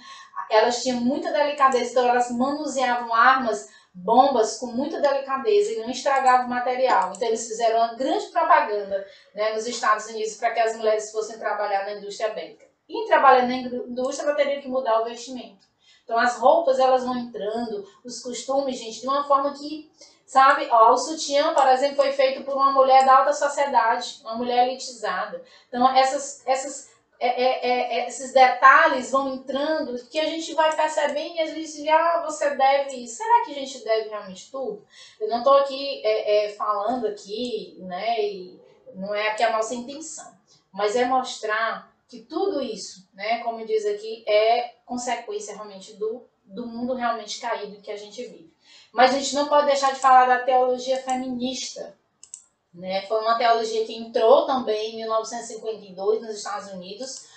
Elas tinham muita delicadeza, então elas manuseavam armas, bombas com muita delicadeza e não estragavam o material. Então eles fizeram uma grande propaganda né, nos Estados Unidos para que as mulheres fossem trabalhar na indústria bélica. E trabalhando na indústria, ela teria que mudar o vestimento. Então as roupas elas vão entrando, os costumes, gente, de uma forma que, sabe, ó, o sutiã, por exemplo, foi feito por uma mulher da alta sociedade, uma mulher elitizada. Então essas, essas é, é, é, é esses detalhes vão entrando que a gente vai percebendo e às vezes ah, você deve. Será que a gente deve realmente tudo? Eu não estou aqui é, falando aqui, né? E, não é aqui a nossa intenção, mas é mostrar que tudo isso, né, como diz aqui, é consequência realmente do, do mundo realmente caído que a gente vive. Mas a gente não pode deixar de falar da teologia feminista. Né? Foi uma teologia que entrou também em 1952 nos Estados Unidos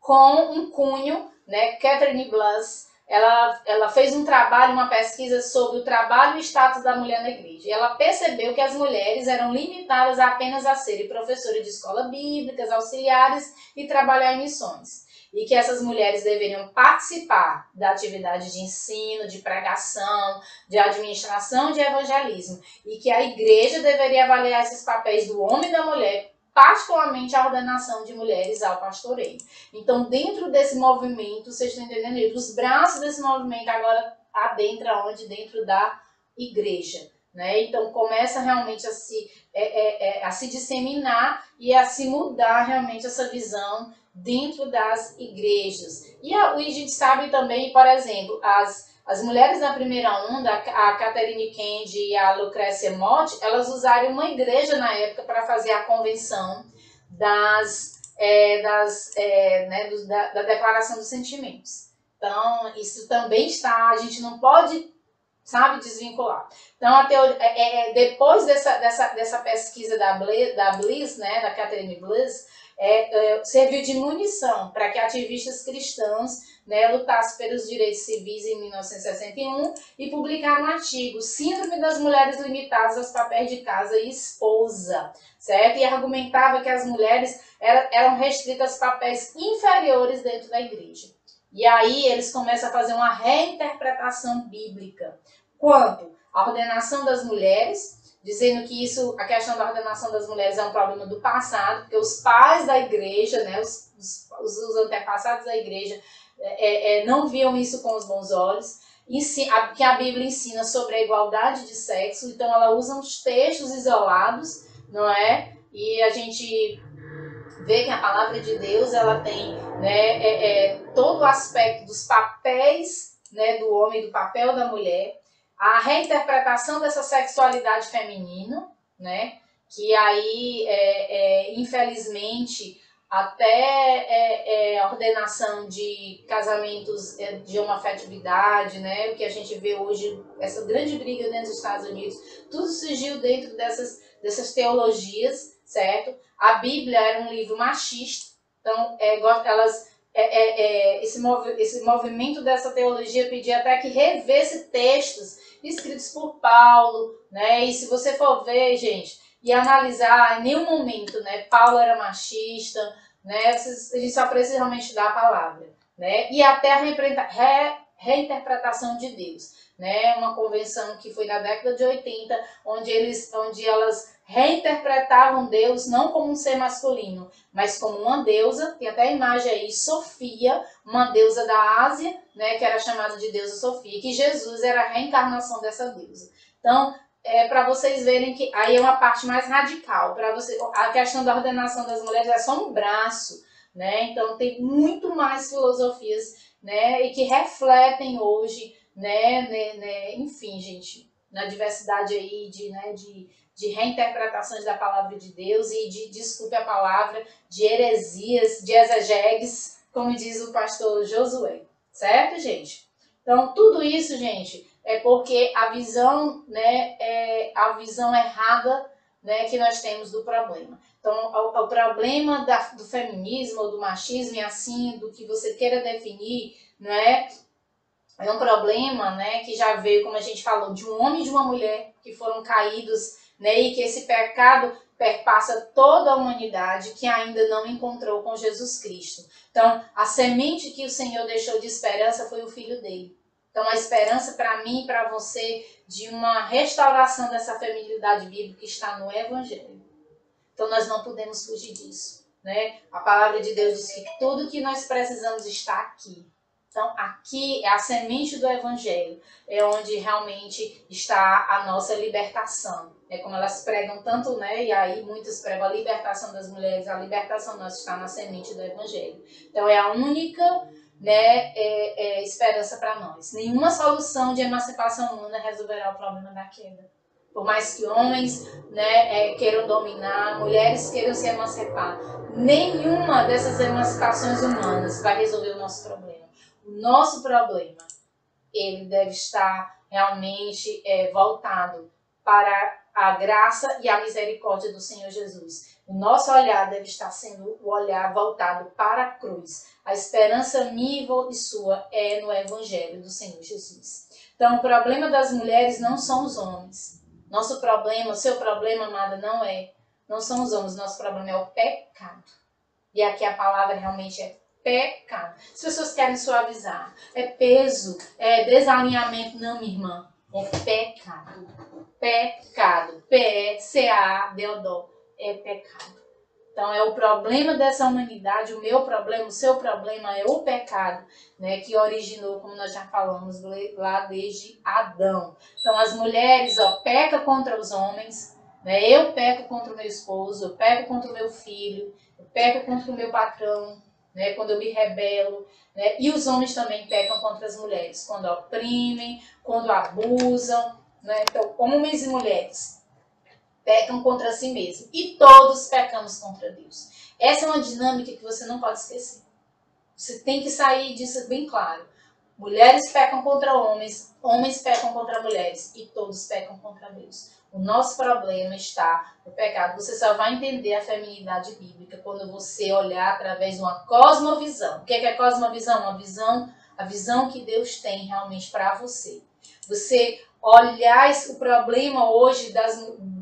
com um cunho, né, Catherine Bluss, ela, ela fez um trabalho, uma pesquisa sobre o trabalho e status da mulher na igreja. E ela percebeu que as mulheres eram limitadas apenas a serem professoras de escola bíblicas, auxiliares e trabalhar em missões. E que essas mulheres deveriam participar da atividade de ensino, de pregação, de administração, de evangelismo. E que a igreja deveria avaliar esses papéis do homem e da mulher particularmente a ordenação de mulheres ao pastoreio. Então, dentro desse movimento, vocês estão entendendo? Os braços desse movimento agora adentra onde? Dentro da igreja. Né? Então começa realmente a se, é, é, é, a se disseminar e a se mudar realmente essa visão dentro das igrejas. E a, a gente sabe também, por exemplo, as, as mulheres da primeira onda, a Catherine Kendi e a Lucrécia Mott, elas usaram uma igreja na época para fazer a convenção das, é, das, é, né, do, da, da declaração dos sentimentos. Então, isso também está, a gente não pode, sabe, desvincular. Então, a teoria, é, é, é depois dessa, dessa, dessa pesquisa da, da Bliss, né, da Catherine Bliss, é, é, serviu de munição para que ativistas cristãos né, lutassem pelos direitos civis em 1961 e publicaram um artigo, Síndrome das Mulheres Limitadas aos Papéis de Casa e Esposa, certo? E argumentava que as mulheres eram, restritas a papéis inferiores dentro da igreja. E aí eles começam a fazer uma reinterpretação bíblica quanto à ordenação das mulheres dizendo que isso, a questão da ordenação das mulheres é um problema do passado, porque os pais da igreja, né, os, os, os antepassados da igreja, é, é, não viam isso com os bons olhos, que a Bíblia ensina sobre a igualdade de sexo, então ela usa uns textos isolados, não é? E a gente vê que a palavra de Deus ela tem né, é, é, todo o aspecto dos papéis né, do homem, do papel da mulher, a reinterpretação dessa sexualidade feminina, né? Que aí, é, é, infelizmente, até é, é, ordenação de casamentos é, de homoafetividade, né? O que a gente vê hoje, essa grande briga dentro dos Estados Unidos, tudo surgiu dentro dessas, dessas teologias, certo? A Bíblia era um livro machista, então é, elas é, é, é, esse, mov esse movimento dessa teologia pedia até que revesse textos escritos por Paulo, né? E se você for ver, gente, e analisar, em nenhum momento, né, Paulo era machista, né? A gente só precisa realmente dar a palavra, né? E até a re reinterpretação de Deus, né? Uma convenção que foi na década de 80, onde eles, onde elas reinterpretavam Deus não como um ser masculino, mas como uma deusa, tem até a imagem aí, Sofia, uma deusa da Ásia, né, que era chamada de deusa Sofia, que Jesus era a reencarnação dessa deusa. Então, é para vocês verem que aí é uma parte mais radical, para você, a questão da ordenação das mulheres é só um braço, né? Então tem muito mais filosofias, né, e que refletem hoje, né, né, né enfim, gente, na diversidade aí de, né, de de reinterpretações da palavra de Deus e de, desculpe a palavra, de heresias, de exegegues, como diz o pastor Josué. Certo, gente? Então, tudo isso, gente, é porque a visão, né, é a visão errada né, que nós temos do problema. Então, o, o problema da, do feminismo ou do machismo, e assim, do que você queira definir, não é? É um problema, né, que já veio, como a gente falou, de um homem e de uma mulher que foram caídos né? E que esse pecado perpassa toda a humanidade que ainda não encontrou com Jesus Cristo. Então, a semente que o Senhor deixou de esperança foi o filho dele. Então, a esperança para mim e para você de uma restauração dessa feminilidade bíblica está no Evangelho. Então, nós não podemos fugir disso. Né? A palavra de Deus diz que tudo que nós precisamos está aqui. Então, aqui é a semente do Evangelho, é onde realmente está a nossa libertação. É como elas pregam tanto, né? E aí muitos pregam a libertação das mulheres, a libertação nossa está na semente do Evangelho. Então, é a única né, é, é esperança para nós. Nenhuma solução de emancipação humana resolverá o problema da queda. Por mais que homens né, é, queiram dominar, mulheres queiram se emancipar, nenhuma dessas emancipações humanas vai resolver o nosso problema. O nosso problema, ele deve estar realmente é, voltado para a graça e a misericórdia do Senhor Jesus. O nosso olhar deve estar sendo o olhar voltado para a cruz. A esperança minha e sua é no Evangelho do Senhor Jesus. Então, o problema das mulheres não são os homens. Nosso problema, seu problema, amada, não é, não são os homens. Nosso problema é o pecado. E aqui a palavra realmente é pecado. As pessoas querem suavizar. É peso, é desalinhamento. Não, minha irmã. É pecado. Pecado. P-E-C-A-D-O-D. É pecado. Então é o problema dessa humanidade, o meu problema, o seu problema é o pecado, né, que originou, como nós já falamos lá desde Adão. Então as mulheres, ó, peca contra os homens, né? Eu peco contra o meu esposo, eu peco contra o meu filho, eu peco contra o meu patrão, né? Quando eu me rebelo, né? E os homens também pecam contra as mulheres, quando oprimem, quando abusam, né? Então, homens e mulheres pecam contra si mesmos. E todos pecamos contra Deus. Essa é uma dinâmica que você não pode esquecer. Você tem que sair disso bem claro. Mulheres pecam contra homens, homens pecam contra mulheres e todos pecam contra Deus. O nosso problema está no pecado. Você só vai entender a feminidade bíblica quando você olhar através de uma cosmovisão. O que é, é cosmovisão? Uma visão, a visão que Deus tem realmente para você. Você olhar o problema hoje das,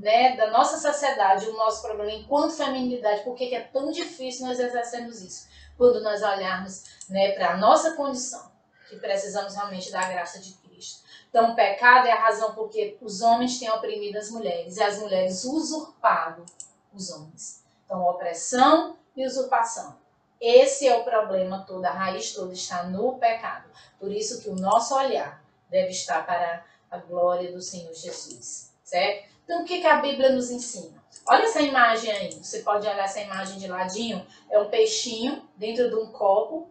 né, da nossa sociedade, o nosso problema enquanto feminilidade, por que é tão difícil nós exercermos isso? Quando nós olharmos né, para a nossa condição, que precisamos realmente da graça de Cristo. Então, o pecado é a razão porque os homens têm oprimido as mulheres e as mulheres usurpado os homens. Então, opressão e usurpação. Esse é o problema todo, a raiz toda está no pecado. Por isso que o nosso olhar deve estar para a glória do Senhor Jesus, certo? Então, o que, que a Bíblia nos ensina? Olha essa imagem aí, você pode olhar essa imagem de ladinho, é um peixinho dentro de um copo,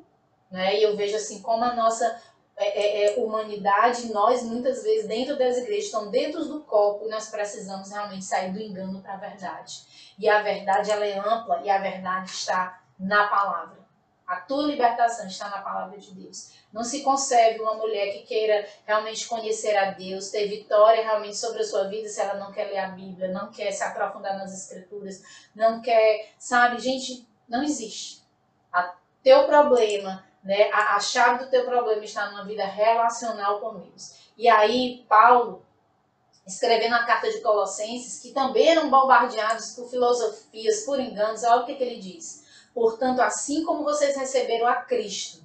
né? E eu vejo assim como a nossa é, é, é humanidade, nós muitas vezes dentro das igrejas estão dentro do copo e nós precisamos realmente sair do engano para a verdade. E a verdade ela é ampla e a verdade está na palavra. A tua libertação está na palavra de Deus. Não se concebe uma mulher que queira realmente conhecer a Deus, ter vitória realmente sobre a sua vida se ela não quer ler a Bíblia, não quer se aprofundar nas Escrituras, não quer, sabe, gente, não existe. A teu problema, né, a, a chave do teu problema está numa vida relacional com Deus. E aí, Paulo, escrevendo a carta de Colossenses, que também eram bombardeados por filosofias, por enganos, olha o que, que ele diz. Portanto, assim como vocês receberam a Cristo,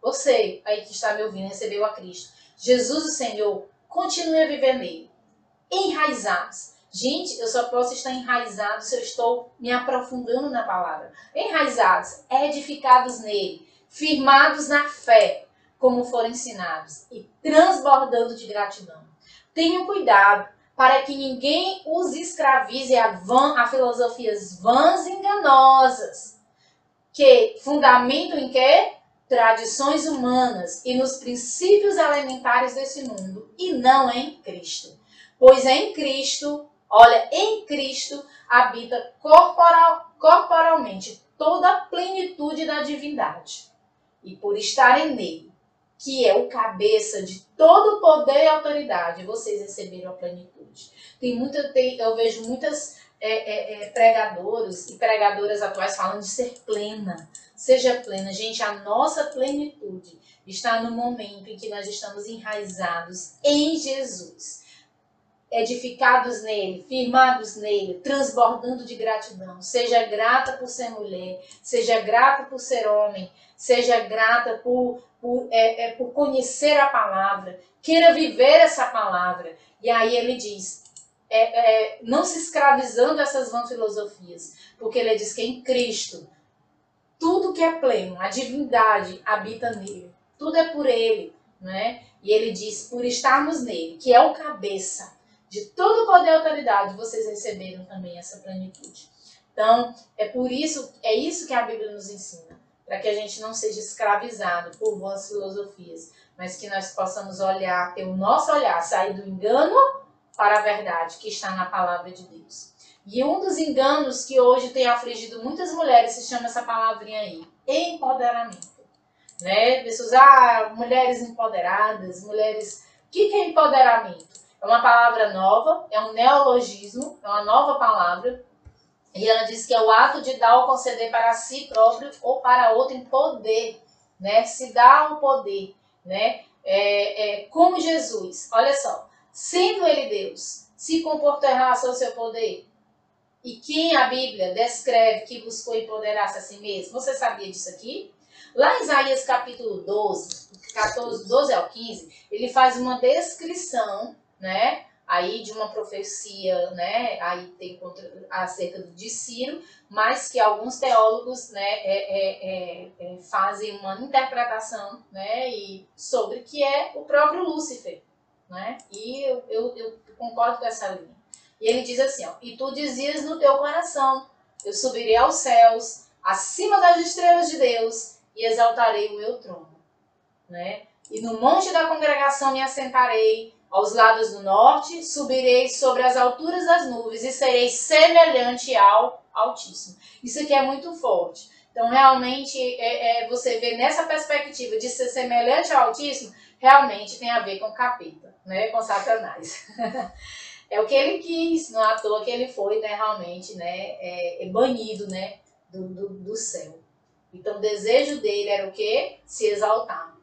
você aí que está me ouvindo recebeu a Cristo, Jesus o Senhor, continue a viver nele, enraizados. Gente, eu só posso estar enraizado se eu estou me aprofundando na palavra. Enraizados, edificados nele, firmados na fé, como foram ensinados, e transbordando de gratidão. Tenham cuidado para que ninguém os escravize a, van, a filosofias vãs e enganosas que fundamentam em quê? Tradições humanas e nos princípios elementares desse mundo e não em Cristo. Pois em Cristo, olha, em Cristo habita corporal, corporalmente toda a plenitude da divindade. E por estarem nele, que é o cabeça de todo poder e autoridade, vocês receberam a plenitude. Tem muita, tem, eu vejo muitas é, é, é, pregadores e pregadoras atuais falando de ser plena. Seja plena. Gente, a nossa plenitude está no momento em que nós estamos enraizados em Jesus. Edificados nele, firmados nele, transbordando de gratidão. Seja grata por ser mulher, seja grata por ser homem, seja grata por, por, é, é, por conhecer a palavra, queira viver essa palavra. E aí ele diz: é, é, não se escravizando a essas vãs filosofias, porque ele diz que em Cristo tudo que é pleno, a divindade habita nele, tudo é por ele, né? E ele diz por estarmos nele, que é o cabeça de todo poder e autoridade, vocês receberam também essa plenitude. Então, é por isso, é isso que a Bíblia nos ensina, para que a gente não seja escravizado por vãs filosofias, mas que nós possamos olhar, ter o nosso olhar, sair do engano para a verdade que está na palavra de Deus. E um dos enganos que hoje tem afligido muitas mulheres se chama essa palavrinha aí, empoderamento. Né? Pessoas, ah, mulheres empoderadas, mulheres. O que, que é empoderamento? É uma palavra nova, é um neologismo, é uma nova palavra. E ela diz que é o ato de dar ou conceder para si próprio ou para outro em poder, né? Se dá o poder, né? É, é, como Jesus, olha só, sendo ele Deus, se comportou em relação ao seu poder, e quem a Bíblia descreve que buscou empoderar-se a si mesmo? Você sabia disso aqui? Lá em Isaías capítulo 12, 14, 12 ao 15, ele faz uma descrição, né? Aí de uma profecia, né? Aí tem contra, acerca de Ciro, mas que alguns teólogos, né, é, é, é, é, fazem uma interpretação, né? E sobre que é o próprio Lúcifer, né? E eu, eu, eu concordo com essa linha. E ele diz assim, ó, e tu dizias no teu coração, eu subirei aos céus, acima das estrelas de Deus, e exaltarei o meu trono. Né? E no monte da congregação me assentarei, aos lados do norte, subirei sobre as alturas das nuvens e serei semelhante ao Altíssimo. Isso aqui é muito forte. Então, realmente, é, é, você vê nessa perspectiva de ser semelhante ao Altíssimo, realmente tem a ver com capeta, né? com Satanás. é o que ele quis, não é à toa que ele foi né, realmente né, é, é banido né, do, do, do céu. Então o desejo dele era o quê? Se exaltar.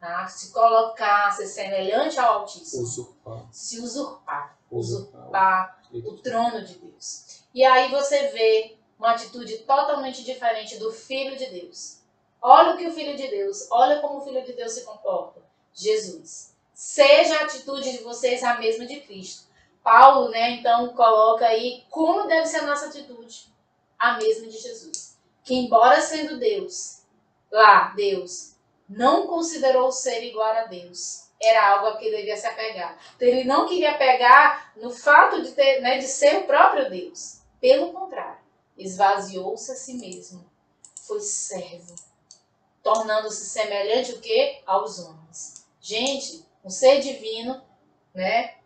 Tá? Se colocar, ser semelhante ao Altíssimo. Usurpar. Se usurpar. Usurpar, usurpar o trono de Deus. E aí você vê uma atitude totalmente diferente do Filho de Deus. Olha o que o Filho de Deus, olha como o Filho de Deus se comporta. Jesus. Seja a atitude de vocês a mesma de Cristo. Paulo, né, então, coloca aí como deve ser a nossa atitude. A mesma de Jesus que, embora sendo Deus, lá, Deus, não considerou ser igual a Deus. Era algo a que devia se apegar. Então, ele não queria pegar no fato de, ter, né, de ser o próprio Deus. Pelo contrário, esvaziou-se a si mesmo. Foi servo. Tornando-se semelhante o quê? Aos homens. Gente, um ser divino, né?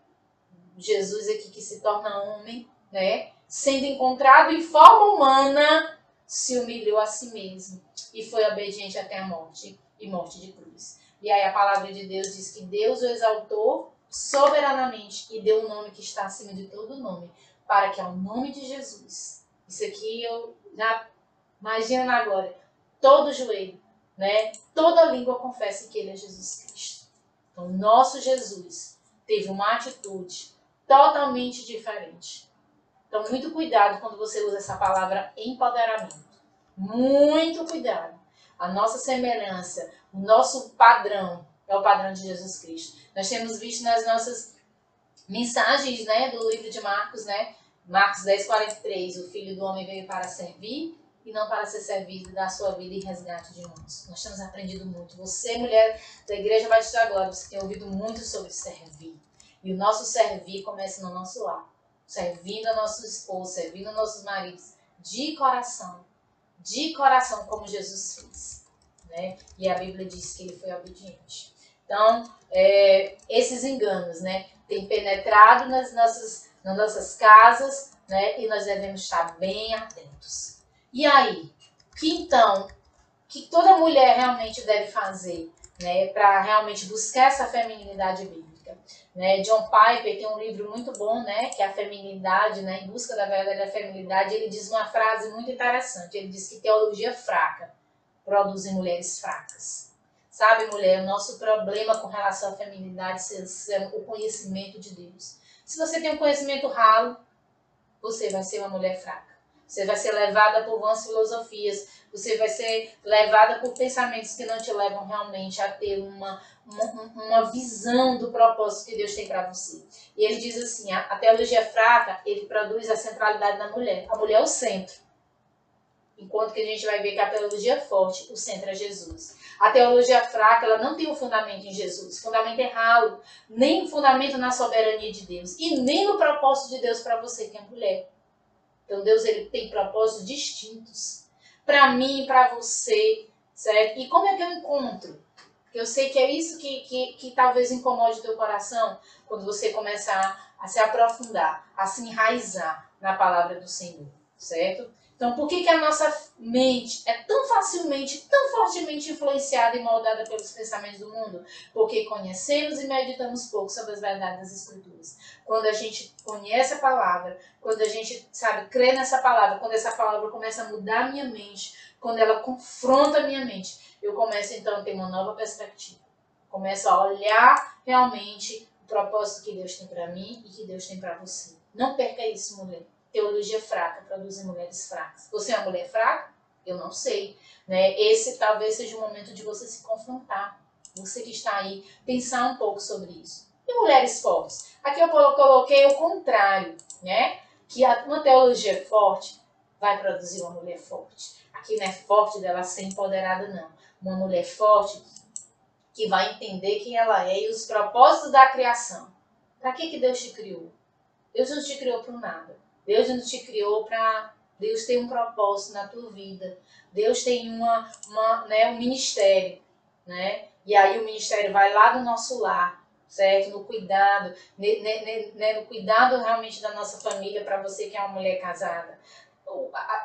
Jesus aqui que se torna homem, né? Sendo encontrado em forma humana, se humilhou a si mesmo e foi obediente até a morte e morte de cruz. E aí a palavra de Deus diz que Deus o exaltou soberanamente e deu um nome que está acima de todo nome, para que ao nome de Jesus, isso aqui eu já imagino agora, todo joelho, né, toda língua confesse que ele é Jesus Cristo. Então, nosso Jesus teve uma atitude totalmente diferente. Então, muito cuidado quando você usa essa palavra empoderamento. Muito cuidado. A nossa semelhança, o nosso padrão é o padrão de Jesus Cristo. Nós temos visto nas nossas mensagens né, do livro de Marcos, né? Marcos 10, 43, o Filho do Homem veio para servir e não para ser servido, dar sua vida em resgate de muitos. Nós temos aprendido muito. Você, mulher da Igreja Batista Glória, você tem ouvido muito sobre servir. E o nosso servir começa no nosso lar servindo a nossos esposos, servindo a nossos maridos, de coração, de coração, como Jesus fez. Né? E a Bíblia diz que ele foi obediente. Então, é, esses enganos né, têm penetrado nas nossas, nas nossas casas né, e nós devemos estar bem atentos. E aí, que então, que toda mulher realmente deve fazer né, para realmente buscar essa feminilidade bíblica? Né? John Piper tem um livro muito bom, né, que é a feminilidade, né, em busca da verdadeira feminilidade. Ele diz uma frase muito interessante. Ele diz que teologia fraca produz mulheres fracas. Sabe, mulher, o nosso problema com relação à feminilidade é o conhecimento de Deus. Se você tem um conhecimento ralo, você vai ser uma mulher fraca. Você vai ser levada por vãs filosofias, você vai ser levada por pensamentos que não te levam realmente a ter uma, uma, uma visão do propósito que Deus tem para você. E ele diz assim: a, a teologia fraca, ele produz a centralidade da mulher. A mulher é o centro. Enquanto que a gente vai ver que a teologia forte, o centro é Jesus. A teologia fraca, ela não tem o um fundamento em Jesus, fundamento errado, nem fundamento na soberania de Deus e nem no propósito de Deus para você que é mulher. Então Deus ele tem propósitos distintos para mim, para você, certo? E como é que eu encontro? Porque eu sei que é isso que, que, que talvez incomode o teu coração quando você começar a se aprofundar, a se enraizar na palavra do Senhor, certo? Então, por que, que a nossa mente é tão facilmente, tão fortemente influenciada e moldada pelos pensamentos do mundo? Porque conhecemos e meditamos pouco sobre as verdades das Escrituras. Quando a gente conhece a palavra, quando a gente, sabe, crê nessa palavra, quando essa palavra começa a mudar a minha mente, quando ela confronta a minha mente, eu começo então a ter uma nova perspectiva. Começo a olhar realmente o propósito que Deus tem para mim e que Deus tem para você. Não perca isso, mulher. Teologia fraca produz mulheres fracas. Você é uma mulher fraca? Eu não sei. Né? Esse talvez seja o momento de você se confrontar. Você que está aí, pensar um pouco sobre isso. E mulheres fortes? Aqui eu coloquei o contrário, né? Que uma teologia forte vai produzir uma mulher forte. Aqui não é forte dela ser empoderada, não. Uma mulher forte que vai entender quem ela é e os propósitos da criação. Para que, que Deus te criou? Deus não te criou para nada. Deus não te criou para. Deus tem um propósito na tua vida. Deus tem uma, uma, né, um ministério. Né? E aí o ministério vai lá do nosso lar, certo? No cuidado, né, no cuidado realmente da nossa família para você que é uma mulher casada.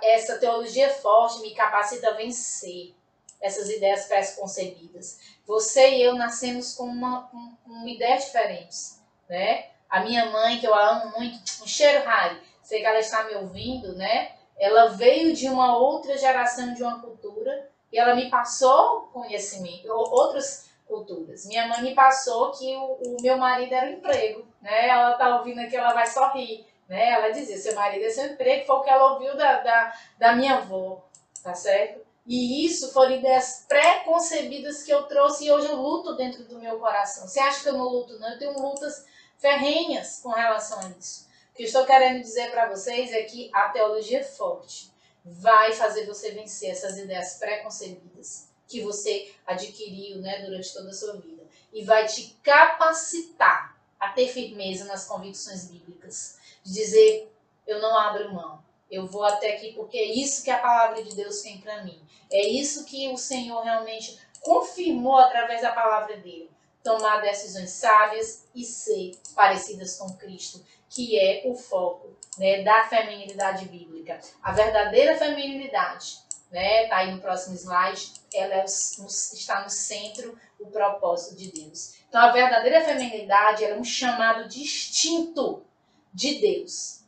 Essa teologia forte me capacita a vencer essas ideias pré-concebidas. Você e eu nascemos com uma, com ideias diferentes, né? A minha mãe, que eu amo muito, um cheiro raro, sei que ela está me ouvindo, né? Ela veio de uma outra geração, de uma cultura, e ela me passou conhecimento, outras culturas. Minha mãe me passou que o, o meu marido era emprego, né? Ela tá ouvindo aqui, ela vai sorrir, né? Ela dizia, seu marido é seu emprego, foi o que ela ouviu da, da, da minha avó, tá certo? E isso foram ideias pré-concebidas que eu trouxe e hoje eu luto dentro do meu coração. Você acha que eu não luto? Não, eu tenho lutas ferrenhas com relação a isso. Que estou querendo dizer para vocês é que a teologia forte vai fazer você vencer essas ideias pré-concebidas que você adquiriu né, durante toda a sua vida. E vai te capacitar a ter firmeza nas convicções bíblicas. De dizer, eu não abro mão eu vou até aqui porque é isso que a palavra de Deus tem para mim. É isso que o Senhor realmente confirmou através da palavra dele. Tomar decisões sábias e ser parecidas com Cristo, que é o foco né, da feminilidade bíblica. A verdadeira feminilidade, né, tá aí no próximo slide, ela é o, está no centro o propósito de Deus. Então, a verdadeira feminilidade é um chamado distinto de Deus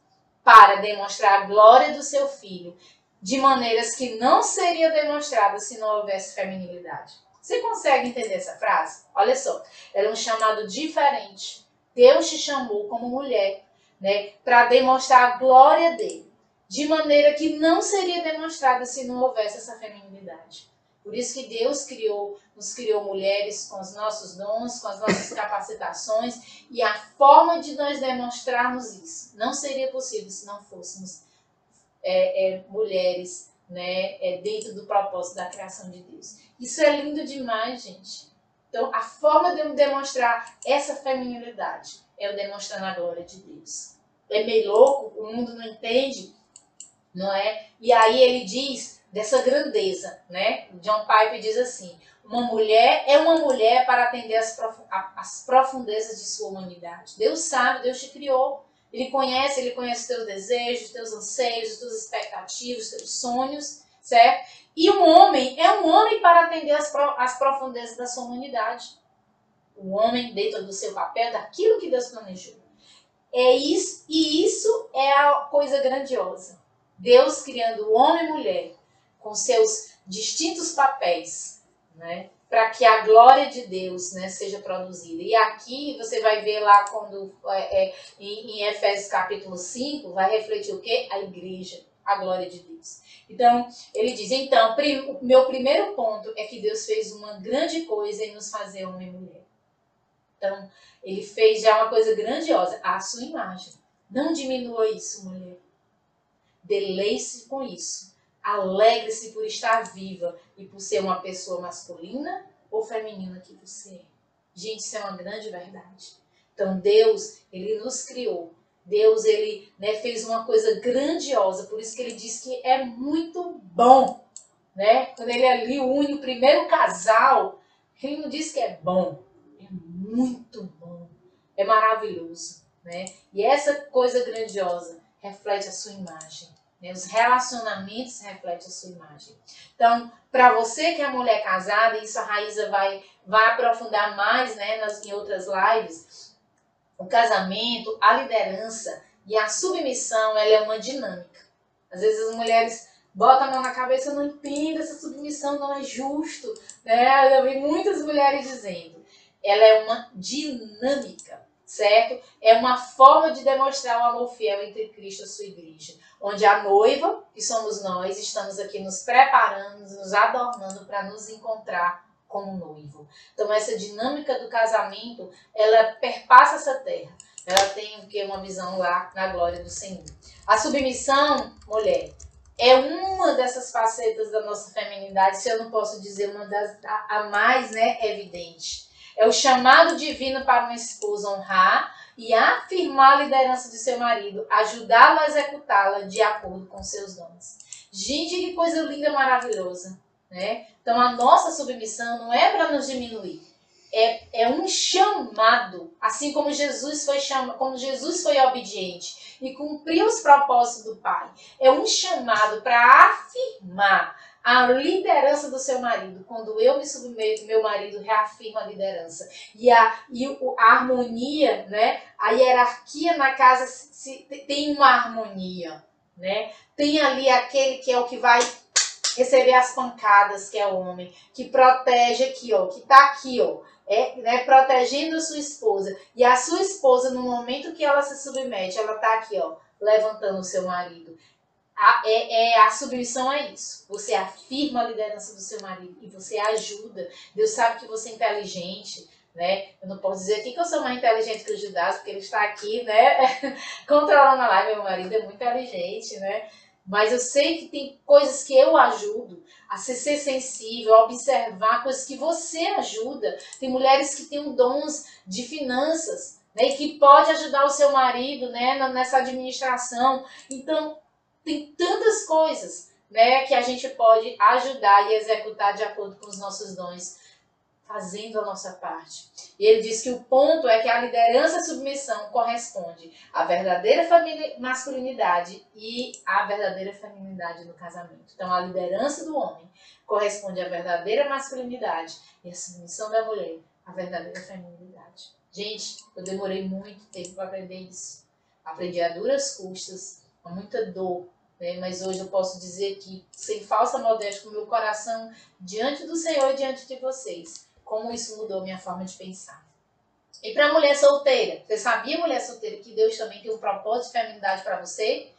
para demonstrar a glória do seu filho de maneiras que não seria demonstrada se não houvesse feminilidade. Você consegue entender essa frase? Olha só, era é um chamado diferente. Deus te chamou como mulher, né, para demonstrar a glória dele, de maneira que não seria demonstrada se não houvesse essa feminilidade. Por isso que Deus criou, nos criou mulheres com os nossos dons, com as nossas capacitações e a forma de nós demonstrarmos isso não seria possível se não fôssemos é, é, mulheres né, é, dentro do propósito da criação de Deus. Isso é lindo demais, gente. Então, a forma de eu demonstrar essa feminilidade eu demonstrando a glória de Deus. É meio louco, o mundo não entende, não é? E aí ele diz dessa grandeza, né? John Piper diz assim: uma mulher é uma mulher para atender as, prof... as profundezas de sua humanidade. Deus sabe, Deus te criou. Ele conhece, ele conhece os teus desejos, os teus anseios, as tuas expectativas, os teus sonhos, certo? E um homem é um homem para atender as profundezas da sua humanidade. O homem dentro do seu papel, daquilo que Deus planejou. É isso, e isso é a coisa grandiosa. Deus criando homem e mulher com seus distintos papéis, né? Para que a glória de Deus né, seja produzida. E aqui você vai ver lá quando é, é, em, em Efésios capítulo 5, vai refletir o que? A igreja, a glória de Deus. Então, ele diz, então, o meu primeiro ponto é que Deus fez uma grande coisa em nos fazer homem e mulher. Então, ele fez já uma coisa grandiosa, a sua imagem. Não diminua isso, mulher. Deleite-se com isso. Alegre-se por estar viva e por ser uma pessoa masculina ou feminina que você é. Gente, isso é uma grande verdade. Então Deus, ele nos criou. Deus, ele né, fez uma coisa grandiosa. Por isso que ele diz que é muito bom. Né? Quando ele ali une o primeiro casal, ele não diz que é bom. Muito bom. É maravilhoso. né? E essa coisa grandiosa reflete a sua imagem. Né? Os relacionamentos refletem a sua imagem. Então, para você que é mulher casada, isso a Raíza vai, vai aprofundar mais né, nas, em outras lives, o casamento, a liderança e a submissão, ela é uma dinâmica. Às vezes as mulheres botam a mão na cabeça, não entendo, essa submissão não é justo. Né? Eu vi muitas mulheres dizendo, ela é uma dinâmica certo? É uma forma de demonstrar o amor fiel entre Cristo e sua igreja, onde a noiva, que somos nós, estamos aqui nos preparando, nos adornando para nos encontrar como noivo. Então essa dinâmica do casamento, ela perpassa essa terra. Ela tem o que uma visão lá na glória do Senhor. A submissão, mulher, é uma dessas facetas da nossa feminidade, se eu não posso dizer uma das a mais, né, evidente é o chamado divino para uma esposa honrar e afirmar a liderança de seu marido, ajudá-lo a executá-la de acordo com seus dons. Gente, que coisa linda, maravilhosa. Né? Então, a nossa submissão não é para nos diminuir. É, é um chamado, assim como Jesus foi chama, como Jesus foi obediente e cumpriu os propósitos do Pai. É um chamado para afirmar a liderança do seu marido. Quando eu me submeto, meu marido reafirma a liderança. E a, e a harmonia, né? a hierarquia na casa se, se, tem uma harmonia. Né? Tem ali aquele que é o que vai receber as pancadas, que é o homem, que protege aqui, ó, que tá aqui, ó, é, né, protegendo a sua esposa. E a sua esposa, no momento que ela se submete, ela tá aqui, ó, levantando o seu marido. A, é, é, a submissão é isso. Você afirma a liderança do seu marido e você ajuda. Deus sabe que você é inteligente, né? Eu não posso dizer aqui que eu sou mais inteligente que o Judas, porque ele está aqui, né? Controlando a live. Meu marido é muito inteligente, né? Mas eu sei que tem coisas que eu ajudo a ser, ser sensível, a observar coisas que você ajuda. Tem mulheres que têm dons de finanças, né? E que pode ajudar o seu marido, né? Nessa administração. Então, tem tantas coisas né, que a gente pode ajudar e executar de acordo com os nossos dons, fazendo a nossa parte. E ele diz que o ponto é que a liderança e a submissão corresponde à verdadeira masculinidade e à verdadeira feminilidade no casamento. Então, a liderança do homem corresponde à verdadeira masculinidade e a submissão da mulher à verdadeira feminilidade. Gente, eu demorei muito tempo para aprender isso. Aprendi a duras custas, com muita dor, né? Mas hoje eu posso dizer que, sem falsa modéstia, com meu coração diante do Senhor e diante de vocês, como isso mudou minha forma de pensar. E para a mulher solteira, você sabia, mulher solteira, que Deus também tem um propósito de feminidade para você?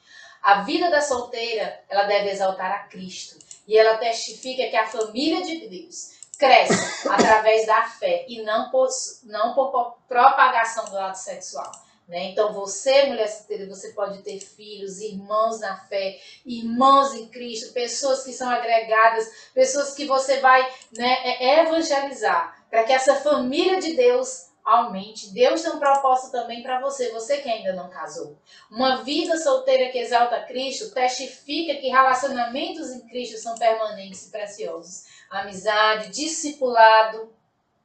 A vida da solteira, ela deve exaltar a Cristo. E ela testifica que a família de Deus cresce através da fé e não por, não por propagação do ato sexual. Né? Então, você, mulher solteira, você pode ter filhos, irmãos na fé, irmãos em Cristo, pessoas que são agregadas, pessoas que você vai né, é, evangelizar, para que essa família de Deus aumente. Deus tem um propósito também para você, você que ainda não casou. Uma vida solteira que exalta Cristo testifica que relacionamentos em Cristo são permanentes e preciosos. Amizade, discipulado,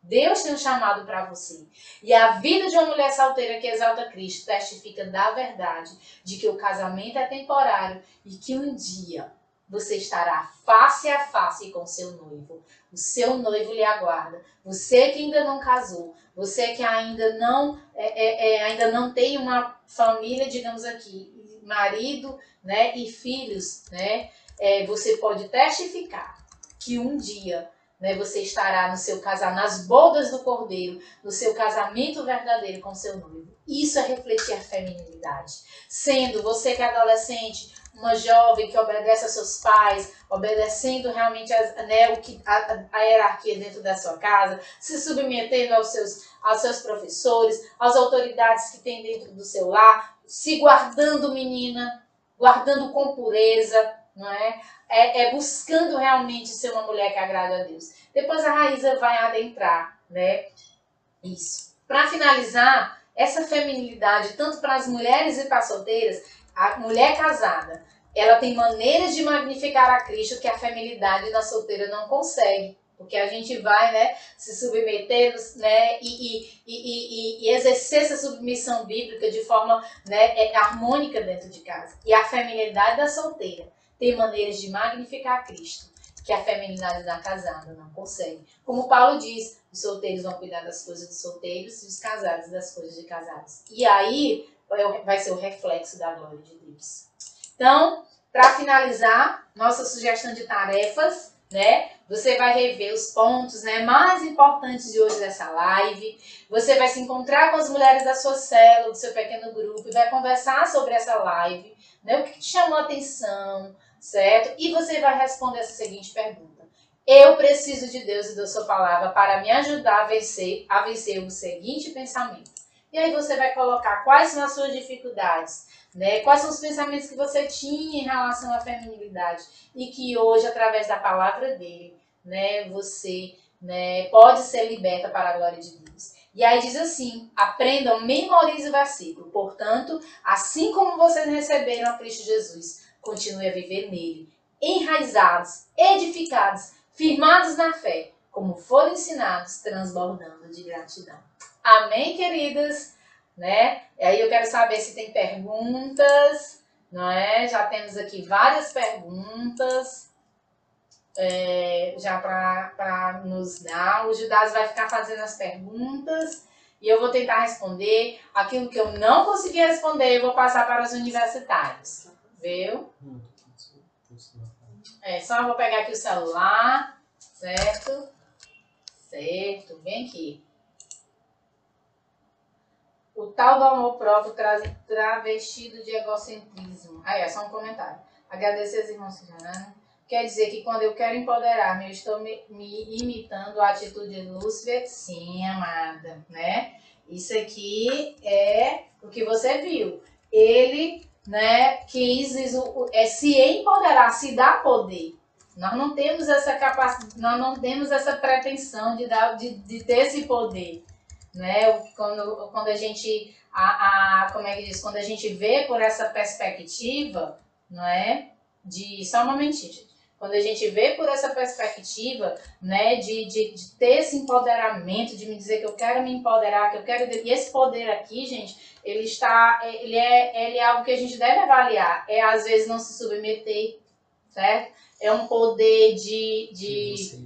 Deus tem um chamado para você. E a vida de uma mulher solteira que exalta Cristo testifica da verdade de que o casamento é temporário e que um dia você estará face a face com seu noivo. O seu noivo lhe aguarda. Você que ainda não casou, você que ainda não é, é, é, ainda não tem uma família, digamos aqui, marido, né, e filhos, né, é, você pode testificar que um dia né, você estará no seu casamento, nas bodas do cordeiro, no seu casamento verdadeiro com seu noivo. Isso é refletir a feminilidade. Sendo você que é adolescente, uma jovem que obedece a seus pais, obedecendo realmente né, o que, a, a, hierarquia dentro da sua casa, se submetendo aos seus, aos seus professores, às autoridades que tem dentro do seu lar, se guardando menina, guardando com pureza, não é? É, é, buscando realmente ser uma mulher que agrada a Deus. Depois a Raíza vai adentrar, né? Isso. Para finalizar, essa feminilidade, tanto para as mulheres e para as solteiras, a mulher casada, ela tem maneiras de magnificar a Cristo que a feminilidade da solteira não consegue. Porque a gente vai né, se submeter né, e, e, e, e, exercer essa submissão bíblica de forma né, é, harmônica dentro de casa. E a feminilidade da solteira tem maneiras de magnificar Cristo que a feminilidade da casada não consegue. Como Paulo diz, os solteiros vão cuidar das coisas dos solteiros e os casados das coisas de casados. E aí vai ser o reflexo da glória de Deus. Então, para finalizar, nossa sugestão de tarefas, né? Você vai rever os pontos né, mais importantes de hoje dessa live. Você vai se encontrar com as mulheres da sua célula, do seu pequeno grupo, e vai conversar sobre essa live, né? O que te chamou a atenção, certo? E você vai responder essa seguinte pergunta: Eu preciso de Deus e da sua palavra para me ajudar a vencer, a vencer o seguinte pensamento. E aí você vai colocar quais são as suas dificuldades, né? Quais são os pensamentos que você tinha em relação à feminilidade e que hoje através da palavra dele, né, você, né, pode ser liberta para a glória de Deus. E aí diz assim: aprendam, memorize o versículo. Portanto, assim como vocês receberam a Cristo Jesus, continue a viver nele, enraizados, edificados, firmados na fé, como foram ensinados, transbordando de gratidão. Amém, queridas? Né? E aí eu quero saber se tem perguntas, não é? Já temos aqui várias perguntas. É, já para nos dar. O Judas vai ficar fazendo as perguntas e eu vou tentar responder. Aquilo que eu não consegui responder, eu vou passar para os universitários. Viu? É, só vou pegar aqui o celular, certo? Certo, bem aqui. O tal do amor próprio tra travestido de egocentrismo. Aí, é só um comentário. Agradecer aos irmãos que já Quer dizer que quando eu quero empoderar-me, eu estou me, me, imitando a atitude de Lúcifer? Sim, amada, né? Isso aqui é o que você viu. Ele né, quis é, se empoderar, se dar poder. Nós não temos essa capacidade, nós não temos essa pretensão de, dar, de, de ter esse poder. Né? Quando, quando a gente a, a, como é que diz? Quando a gente vê por essa perspectiva, não é? De só um momentinho, gente. Quando a gente vê por essa perspectiva, né, de, de, de, ter esse empoderamento, de me dizer que eu quero me empoderar, que eu quero. E esse poder aqui, gente, ele está. Ele é, ele é algo que a gente deve avaliar. É, às vezes, não se submeter, certo? É um poder de. de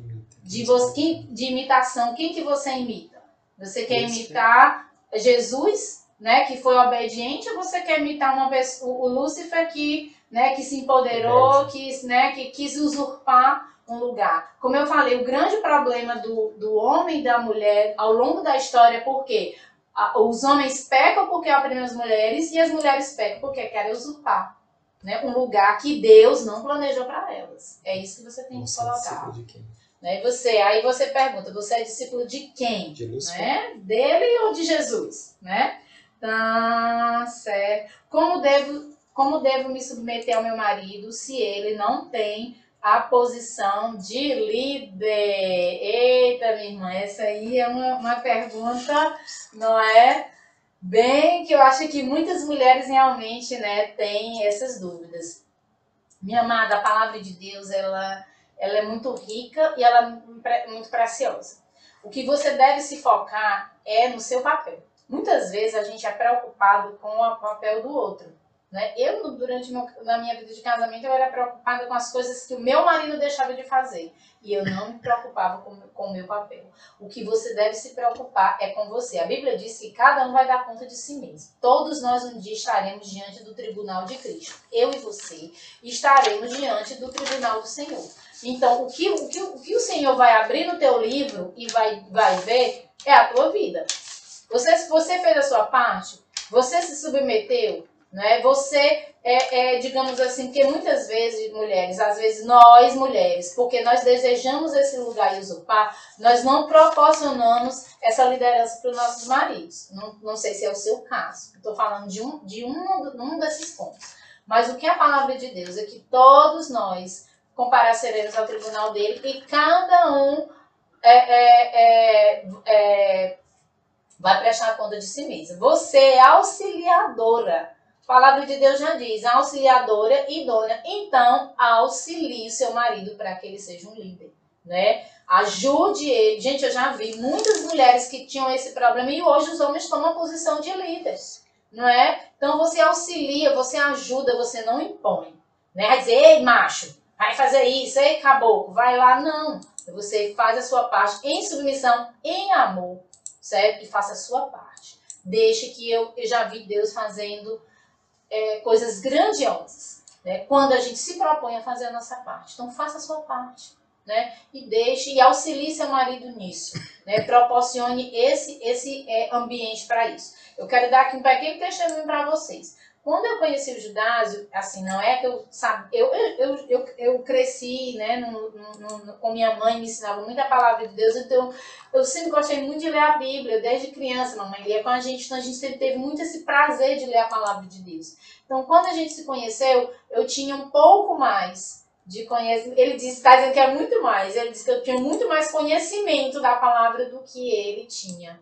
de, você, de imitação. Quem que você imita? Você quer imitar Jesus, né, que foi obediente, ou você quer imitar uma pessoa, o Lúcifer que né, que se empoderou, que, né, que quis usurpar um lugar. Como eu falei, o grande problema do, do homem e da mulher ao longo da história é porque os homens pecam porque oprimem as mulheres e as mulheres pecam porque querem usurpar né, um lugar que Deus não planejou para elas. É isso que você tem que colocar. É de quem? Né, você, aí você pergunta, você é discípulo de quem? De né? Dele ou de Jesus? Né? Tá certo. Como devo como devo me submeter ao meu marido se ele não tem a posição de líder? Eita, minha irmã, essa aí é uma, uma pergunta, não é? Bem, que eu acho que muitas mulheres realmente né, têm essas dúvidas. Minha amada, a palavra de Deus, ela, ela é muito rica e ela é muito preciosa. O que você deve se focar é no seu papel. Muitas vezes a gente é preocupado com o papel do outro. Né? Eu, durante meu, na minha vida de casamento, eu era preocupada com as coisas que o meu marido deixava de fazer. E eu não me preocupava com, com o meu papel. O que você deve se preocupar é com você. A Bíblia diz que cada um vai dar conta de si mesmo. Todos nós um dia estaremos diante do tribunal de Cristo. Eu e você estaremos diante do tribunal do Senhor. Então, o que o, que, o, que o Senhor vai abrir no teu livro e vai, vai ver é a tua vida. Você, você fez a sua parte? Você se submeteu? Né? Você é, é, digamos assim, que muitas vezes, mulheres, às vezes nós, mulheres, porque nós desejamos esse lugar e usurpar, nós não proporcionamos essa liderança para os nossos maridos. Não, não sei se é o seu caso. Estou falando de um, de um, um desses pontos. Mas o que a palavra de Deus é que todos nós compareceremos ao tribunal dele e cada um é, é, é, é vai prestar conta de si mesmo. Você é auxiliadora palavra de Deus já diz, auxiliadora idônea. Então, auxilie seu marido para que ele seja um líder. né? Ajude ele. Gente, eu já vi muitas mulheres que tinham esse problema e hoje os homens tomam a posição de líderes, não é? Então você auxilia, você ajuda, você não impõe, né? Vai dizer, ei, macho, vai fazer isso, ei, caboclo, vai lá, não. Você faz a sua parte em submissão, em amor, certo? E faça a sua parte. Deixe que eu, eu já vi Deus fazendo é, coisas grandiosas, né? Quando a gente se propõe a fazer a nossa parte. Então faça a sua parte. Né? E deixe e auxilie seu marido nisso, né? Proporcione esse esse é, ambiente para isso. Eu quero dar aqui um pequeno testemunho para vocês. Quando eu conheci o Judásio, assim, não é que eu sabe, eu, eu, eu, eu, cresci, né, no, no, com minha mãe, me ensinava muita palavra de Deus, então eu sempre gostei muito de ler a Bíblia, desde criança, mamãe lia com a gente, então a gente sempre teve muito esse prazer de ler a palavra de Deus. Então, quando a gente se conheceu, eu tinha um pouco mais de conhecimento, ele disse, está dizendo que é muito mais, ele disse que eu tinha muito mais conhecimento da palavra do que ele tinha.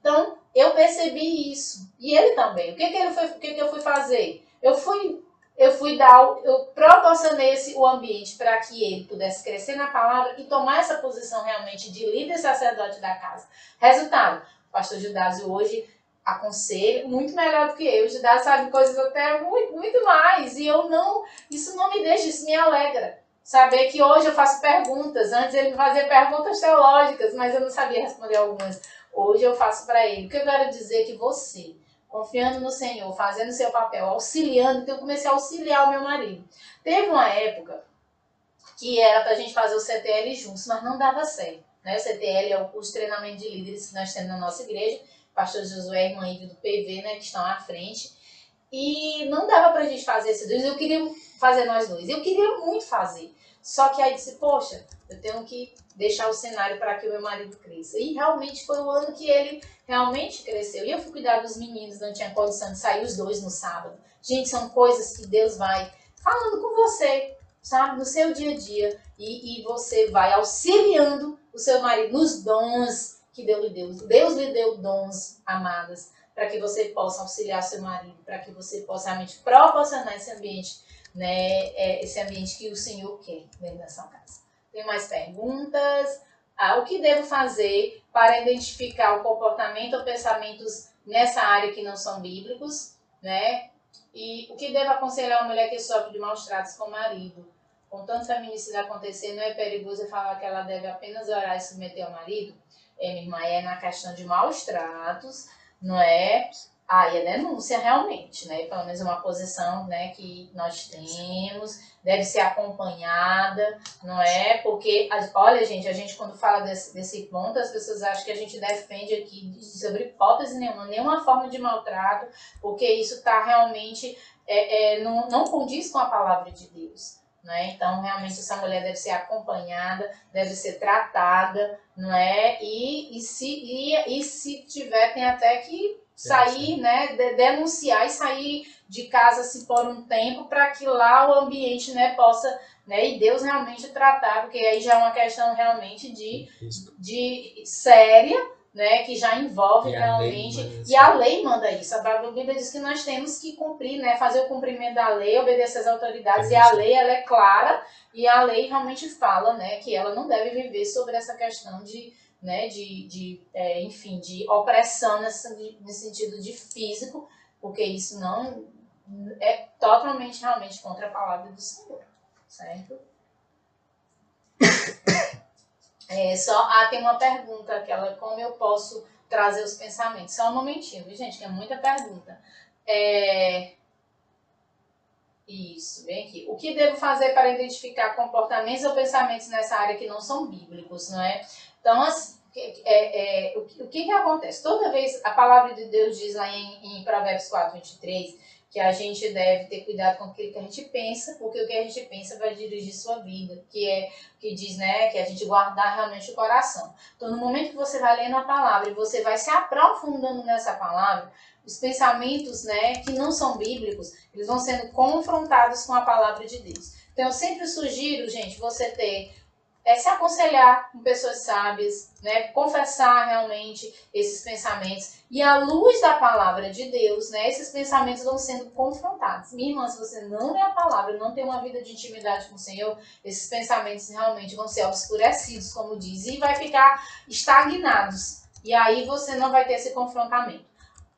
Então, eu percebi isso. E ele também. O que, que, ele foi, o que, que eu fui fazer? Eu fui, eu fui dar, eu proporcionei esse, o ambiente para que ele pudesse crescer na palavra e tomar essa posição realmente de líder sacerdote da casa. Resultado, o pastor Judásio hoje aconselha muito melhor do que eu. O Judásio sabe coisas até muito, muito mais. E eu não, isso não me deixa, isso me alegra. Saber que hoje eu faço perguntas. Antes ele me fazia perguntas teológicas, mas eu não sabia responder algumas. Hoje eu faço para ele. O que eu quero dizer é que você, confiando no Senhor, fazendo seu papel, auxiliando, então eu comecei a auxiliar o meu marido. Teve uma época que era para a gente fazer o CTL juntos, mas não dava certo. Né? O CTL é o curso de treinamento de líderes que nós temos na nossa igreja, pastor Josué e irmã Ivy do PV, né, que estão à frente. E não dava para a gente fazer esses dois, eu queria fazer nós dois. Eu queria muito fazer. Só que aí disse, poxa, eu tenho que deixar o cenário para que o meu marido cresça. E realmente foi o ano que ele realmente cresceu. E eu fui cuidar dos meninos, não tinha condição de sair os dois no sábado. Gente, são coisas que Deus vai falando com você, sabe, no seu dia a dia. E, e você vai auxiliando o seu marido nos dons que Deus lhe deu. Deus lhe deu dons, amadas, para que você possa auxiliar seu marido, para que você possa realmente proporcionar esse ambiente né, é esse ambiente que o Senhor quer dentro da sua casa. Tem mais perguntas? Ah, o que devo fazer para identificar o comportamento ou pensamentos nessa área que não são bíblicos, né? E o que devo aconselhar uma mulher que sofre de maus tratos com o marido? Com tanto feminicídio acontecer, não é perigoso falar que ela deve apenas orar e submeter ao marido? É, minha irmã, é na questão de maus tratos, não é? Aí a denúncia realmente, né? Pelo menos uma posição né, que nós temos, deve ser acompanhada, não é? Porque, olha, gente, a gente quando fala desse, desse ponto, as pessoas acham que a gente defende aqui sobre hipótese nenhuma, nenhuma forma de maltrato, porque isso está realmente, é, é, não, não condiz com a palavra de Deus. Né? Então, realmente, essa mulher deve ser acompanhada, deve ser tratada, não é? E, e, se, e, e se tiver, tem até que sair, né, denunciar e sair de casa se por um tempo para que lá o ambiente, né, possa, né, e Deus realmente tratar, porque aí já é uma questão realmente de, de séria, né, que já envolve e realmente, a e a lei manda isso, a Bíblia diz que nós temos que cumprir, né, fazer o cumprimento da lei, obedecer às autoridades, é e a lei, ela é clara, e a lei realmente fala, né, que ela não deve viver sobre essa questão de né, de, de é, enfim, de opressão nesse, nesse sentido de físico, porque isso não é totalmente, realmente contra a palavra do Senhor, certo? É, só, ah, tem uma pergunta, aquela, como eu posso trazer os pensamentos? Só um momentinho, viu, gente, que é muita pergunta. É, isso, vem aqui. O que devo fazer para identificar comportamentos ou pensamentos nessa área que não são bíblicos, não é? Então, assim, é, é, o, que, o que, que acontece? Toda vez, a palavra de Deus diz lá em, em Provérbios 4, 23, que a gente deve ter cuidado com aquilo que a gente pensa, porque o que a gente pensa vai dirigir sua vida, que é que diz, né, que a gente guardar realmente o coração. Então, no momento que você vai lendo a palavra e você vai se aprofundando nessa palavra, os pensamentos, né, que não são bíblicos, eles vão sendo confrontados com a palavra de Deus. Então, eu sempre sugiro, gente, você ter é se aconselhar com pessoas sábias, né? Confessar realmente esses pensamentos e à luz da palavra de Deus, né? Esses pensamentos vão sendo confrontados. Minha irmã, se você não lê a palavra, não tem uma vida de intimidade com o Senhor, esses pensamentos realmente vão ser obscurecidos, como diz, e vai ficar estagnados. E aí você não vai ter esse confrontamento.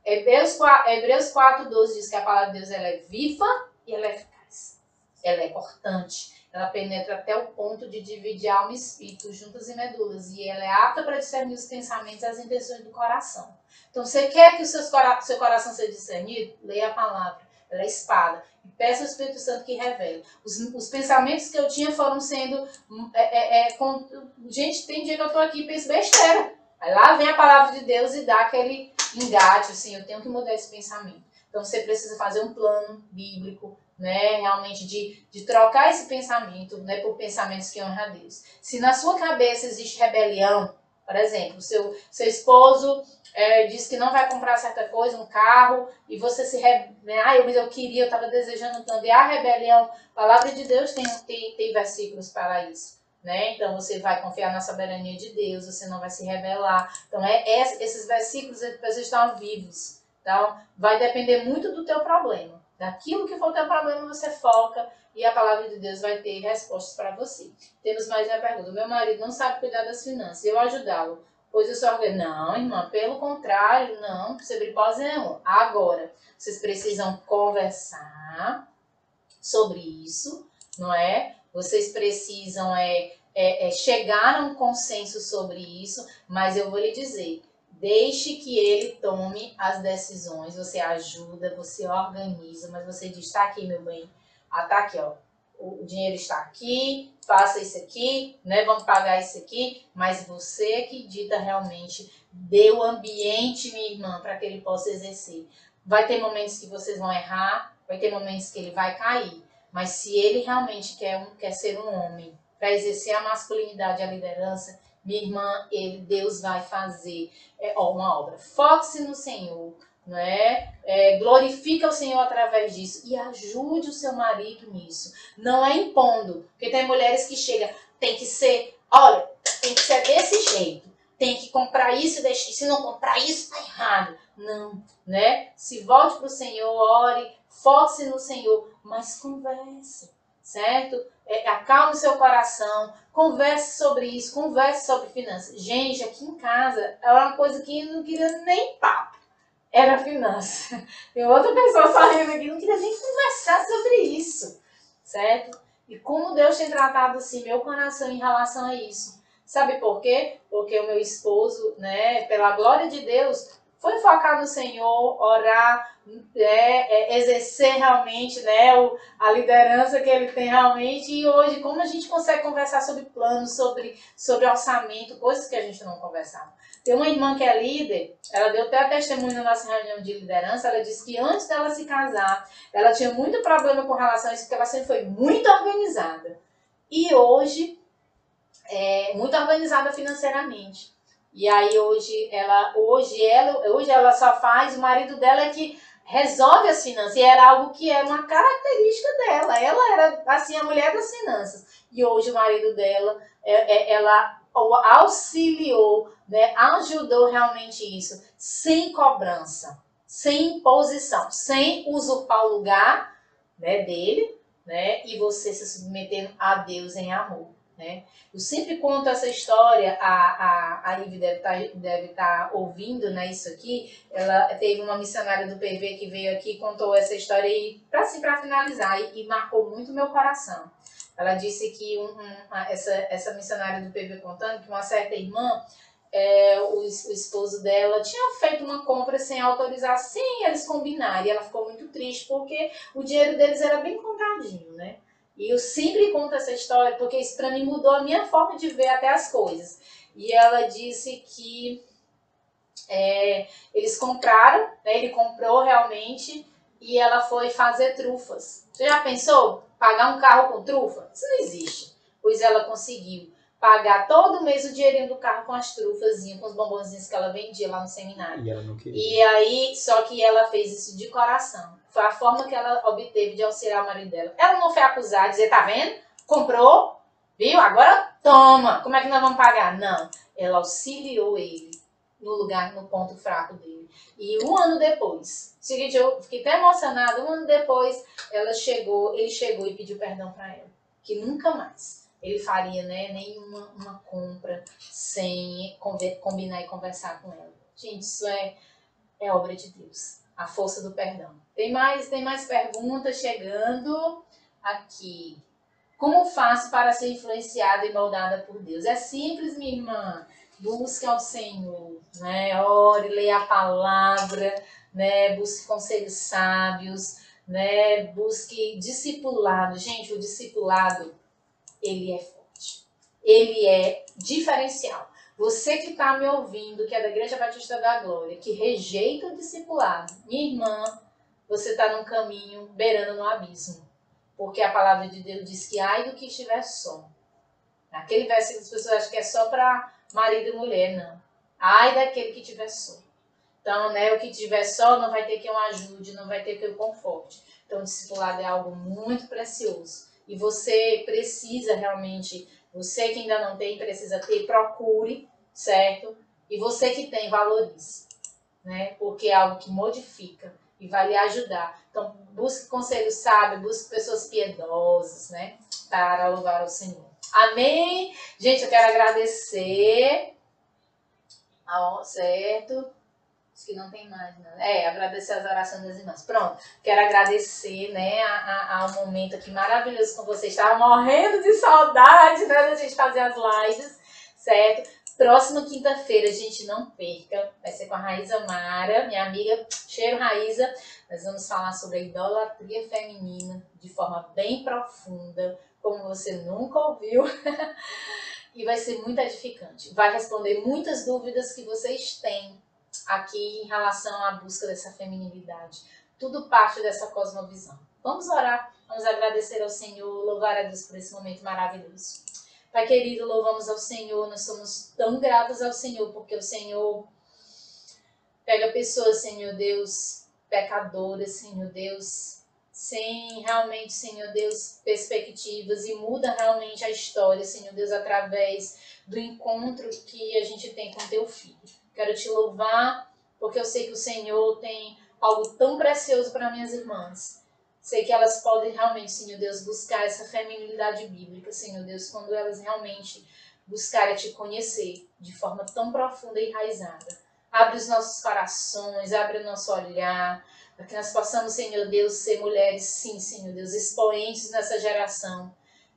Hebreus 4, Hebreus 4 12 diz que a palavra de Deus ela é viva e ela é eficaz. Ela é cortante ela penetra até o ponto de dividir alma e espírito, juntas e medulas, e ela é apta para discernir os pensamentos e as intenções do coração. Então, você quer que o seu coração seja discernido? Leia a palavra, ela é espada. E peça ao Espírito Santo que revele. Os, os pensamentos que eu tinha foram sendo. É, é, é, com, gente, tem dia que eu estou aqui e penso besteira. Aí lá vem a palavra de Deus e dá aquele engate, assim, eu tenho que mudar esse pensamento. Então você precisa fazer um plano bíblico, né, realmente de, de trocar esse pensamento né, por pensamentos que honram a Deus. Se na sua cabeça existe rebelião, por exemplo, seu, seu esposo é, diz que não vai comprar certa coisa, um carro, e você se. Re... Né, ah, eu, eu queria, eu estava desejando tanto. A rebelião, a palavra de Deus tem, tem, tem versículos para isso. Né? Então você vai confiar na soberania de Deus, você não vai se rebelar. Então é, é esses versículos eles estão vivos. Então vai depender muito do teu problema. Daquilo que for o teu problema, você foca e a palavra de Deus vai ter respostas para você. Temos mais uma pergunta. Meu marido não sabe cuidar das finanças. Eu ajudá-lo. Pois eu só Não, irmã, pelo contrário, não, sobre hipótese nenhuma. Agora, vocês precisam conversar sobre isso, não é? Vocês precisam é, é, é chegar a um consenso sobre isso, mas eu vou lhe dizer, Deixe que ele tome as decisões. Você ajuda, você organiza, mas você diz: está aqui, meu bem. Ah, tá aqui, ó. O dinheiro está aqui, faça isso aqui, né? Vamos pagar isso aqui. Mas você que dita realmente, dê o ambiente, minha irmã, para que ele possa exercer. Vai ter momentos que vocês vão errar, vai ter momentos que ele vai cair. Mas se ele realmente quer, um, quer ser um homem para exercer a masculinidade e a liderança, minha irmã, ele, Deus vai fazer é, ó, uma obra. Foque-se no Senhor, não é? é? Glorifica o Senhor através disso e ajude o seu marido nisso. Não é impondo, porque tem mulheres que chegam, tem que ser, olha, tem que ser desse jeito. Tem que comprar isso e deixar. Se não comprar isso, tá errado. Não, né? Se volte para o Senhor, ore, foque-se no Senhor, mas converse certo? É, acalme seu coração, converse sobre isso, converse sobre finanças. Gente, aqui em casa era uma coisa que não queria nem papo, era finança. Tem outra pessoa saindo aqui, não queria nem conversar sobre isso, certo? E como Deus tem tratado assim meu coração em relação a isso. Sabe por quê? Porque o meu esposo, né, pela glória de Deus, foi focar no Senhor, orar, é, é, exercer realmente né, o, a liderança que ele tem realmente. E hoje, como a gente consegue conversar sobre planos, sobre, sobre orçamento, coisas que a gente não conversava. Tem uma irmã que é líder, ela deu até testemunho na nossa reunião de liderança, ela disse que antes dela se casar, ela tinha muito problema com relação a isso, porque ela sempre foi muito organizada. E hoje, é muito organizada financeiramente. E aí hoje ela, hoje ela, hoje ela só faz, o marido dela é que resolve as finanças. E era algo que era uma característica dela. Ela era assim a mulher das finanças. E hoje o marido dela, é, é, ela auxiliou, né, ajudou realmente isso, sem cobrança, sem imposição, sem usurpar o lugar né, dele, né, e você se submetendo a Deus em amor. Né? Eu sempre conto essa história, a, a, a Ive deve estar tá, deve tá ouvindo né, isso aqui. Ela teve uma missionária do PV que veio aqui contou essa história para assim, finalizar, e, e, marcou muito meu coração. Ela disse que um, um, essa, essa missionária do PV contando que uma certa irmã, é, o, o, esposo dela tinha feito uma compra sem autorizar, sem eles combinarem. E ela ficou muito triste porque o dinheiro deles era bem contadinho, né? E eu sempre conto essa história porque isso para mim mudou a minha forma de ver até as coisas. E ela disse que é, eles compraram, né, ele comprou realmente e ela foi fazer trufas. Você já pensou? Pagar um carro com trufa? Isso não existe. Pois ela conseguiu pagar todo mês o dinheirinho do carro com as trufazinhas, com os bombonzinhos que ela vendia lá no seminário. E ela não queria. E aí, só que ela fez isso de coração. Foi a forma que ela obteve de auxiliar o marido dela. Ela não foi acusada, dizer, tá vendo? Comprou, Viu? Agora toma. Como é que nós vamos pagar? Não. Ela auxiliou ele no lugar, no ponto fraco dele. E um ano depois, seguinte, eu fiquei até emocionada. Um ano depois, ela chegou, ele chegou e pediu perdão para ela, que nunca mais ele faria, né, nenhuma uma compra sem combinar e conversar com ela. Gente, isso é é obra de Deus. A força do perdão. Tem mais, tem mais perguntas chegando aqui. Como faço para ser influenciada e moldada por Deus? É simples, minha irmã. Busque ao Senhor, né? Ore, leia a palavra, né? Busque conselhos sábios, né? Busque discipulado. Gente, o discipulado, ele é forte. Ele é diferencial. Você que está me ouvindo, que é da Igreja Batista da Glória, que rejeita o discipulado, minha irmã, você está num caminho beirando no abismo. Porque a palavra de Deus diz que ai do que estiver só. Naquele versículo as pessoas acham que é só para marido e mulher, não. Ai daquele que estiver só. Então, né, o que estiver só não vai ter que eu ajude, não vai ter que eu conforte. Então, o discipulado é algo muito precioso. E você precisa realmente, você que ainda não tem, precisa ter, procure certo? E você que tem, valorize, né? Porque é algo que modifica e vai lhe ajudar. Então, busque conselho sábio, busque pessoas piedosas, né? Para louvar ao Senhor. Amém? Gente, eu quero agradecer. Ó, certo? Acho que não tem mais, né? É, agradecer as orações das irmãs. Pronto. Quero agradecer, né, ao momento aqui maravilhoso com vocês. Estava morrendo de saudade, né, da gente fazer as lives, certo? Próxima quinta-feira, gente, não perca. Vai ser com a Raíza Mara, minha amiga. Cheiro Raíza. Nós vamos falar sobre a idolatria feminina de forma bem profunda, como você nunca ouviu. e vai ser muito edificante. Vai responder muitas dúvidas que vocês têm aqui em relação à busca dessa feminilidade. Tudo parte dessa cosmovisão. Vamos orar, vamos agradecer ao Senhor, louvar a Deus por esse momento maravilhoso. Pai querido, louvamos ao Senhor, nós somos tão gratos ao Senhor, porque o Senhor pega pessoas, Senhor Deus, pecadoras, Senhor Deus, sem realmente, Senhor Deus, perspectivas e muda realmente a história, Senhor Deus, através do encontro que a gente tem com teu filho. Quero te louvar, porque eu sei que o Senhor tem algo tão precioso para minhas irmãs. Sei que elas podem realmente, Senhor Deus, buscar essa feminilidade bíblica, Senhor Deus, quando elas realmente buscarem te conhecer de forma tão profunda e enraizada. Abre os nossos corações, abre o nosso olhar, para que nós possamos, Senhor Deus, ser mulheres, sim, Senhor Deus, expoentes nessa geração,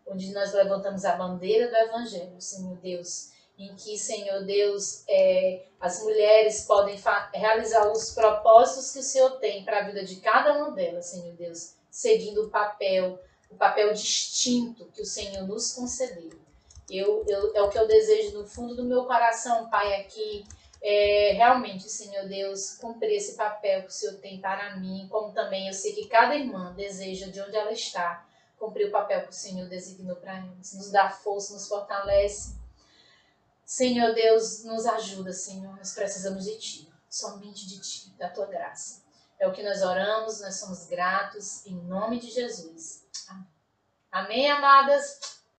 onde nós levantamos a bandeira do Evangelho, Senhor Deus, em que, Senhor Deus, é, as mulheres podem realizar os propósitos que o Senhor tem para a vida de cada uma delas, Senhor Deus, seguindo o papel, o papel distinto que o Senhor nos concedeu. Eu, eu, é o que eu desejo no fundo do meu coração, Pai, aqui, é, realmente, Senhor Deus, cumprir esse papel que o Senhor tem para mim, como também eu sei que cada irmã deseja, de onde ela está, cumprir o papel que o Senhor designou para nós. Nos dá força, nos fortalece. Senhor Deus, nos ajuda, Senhor. Nós precisamos de Ti, somente de Ti, da Tua graça. É o que nós oramos, nós somos gratos, em nome de Jesus. Amém, amadas?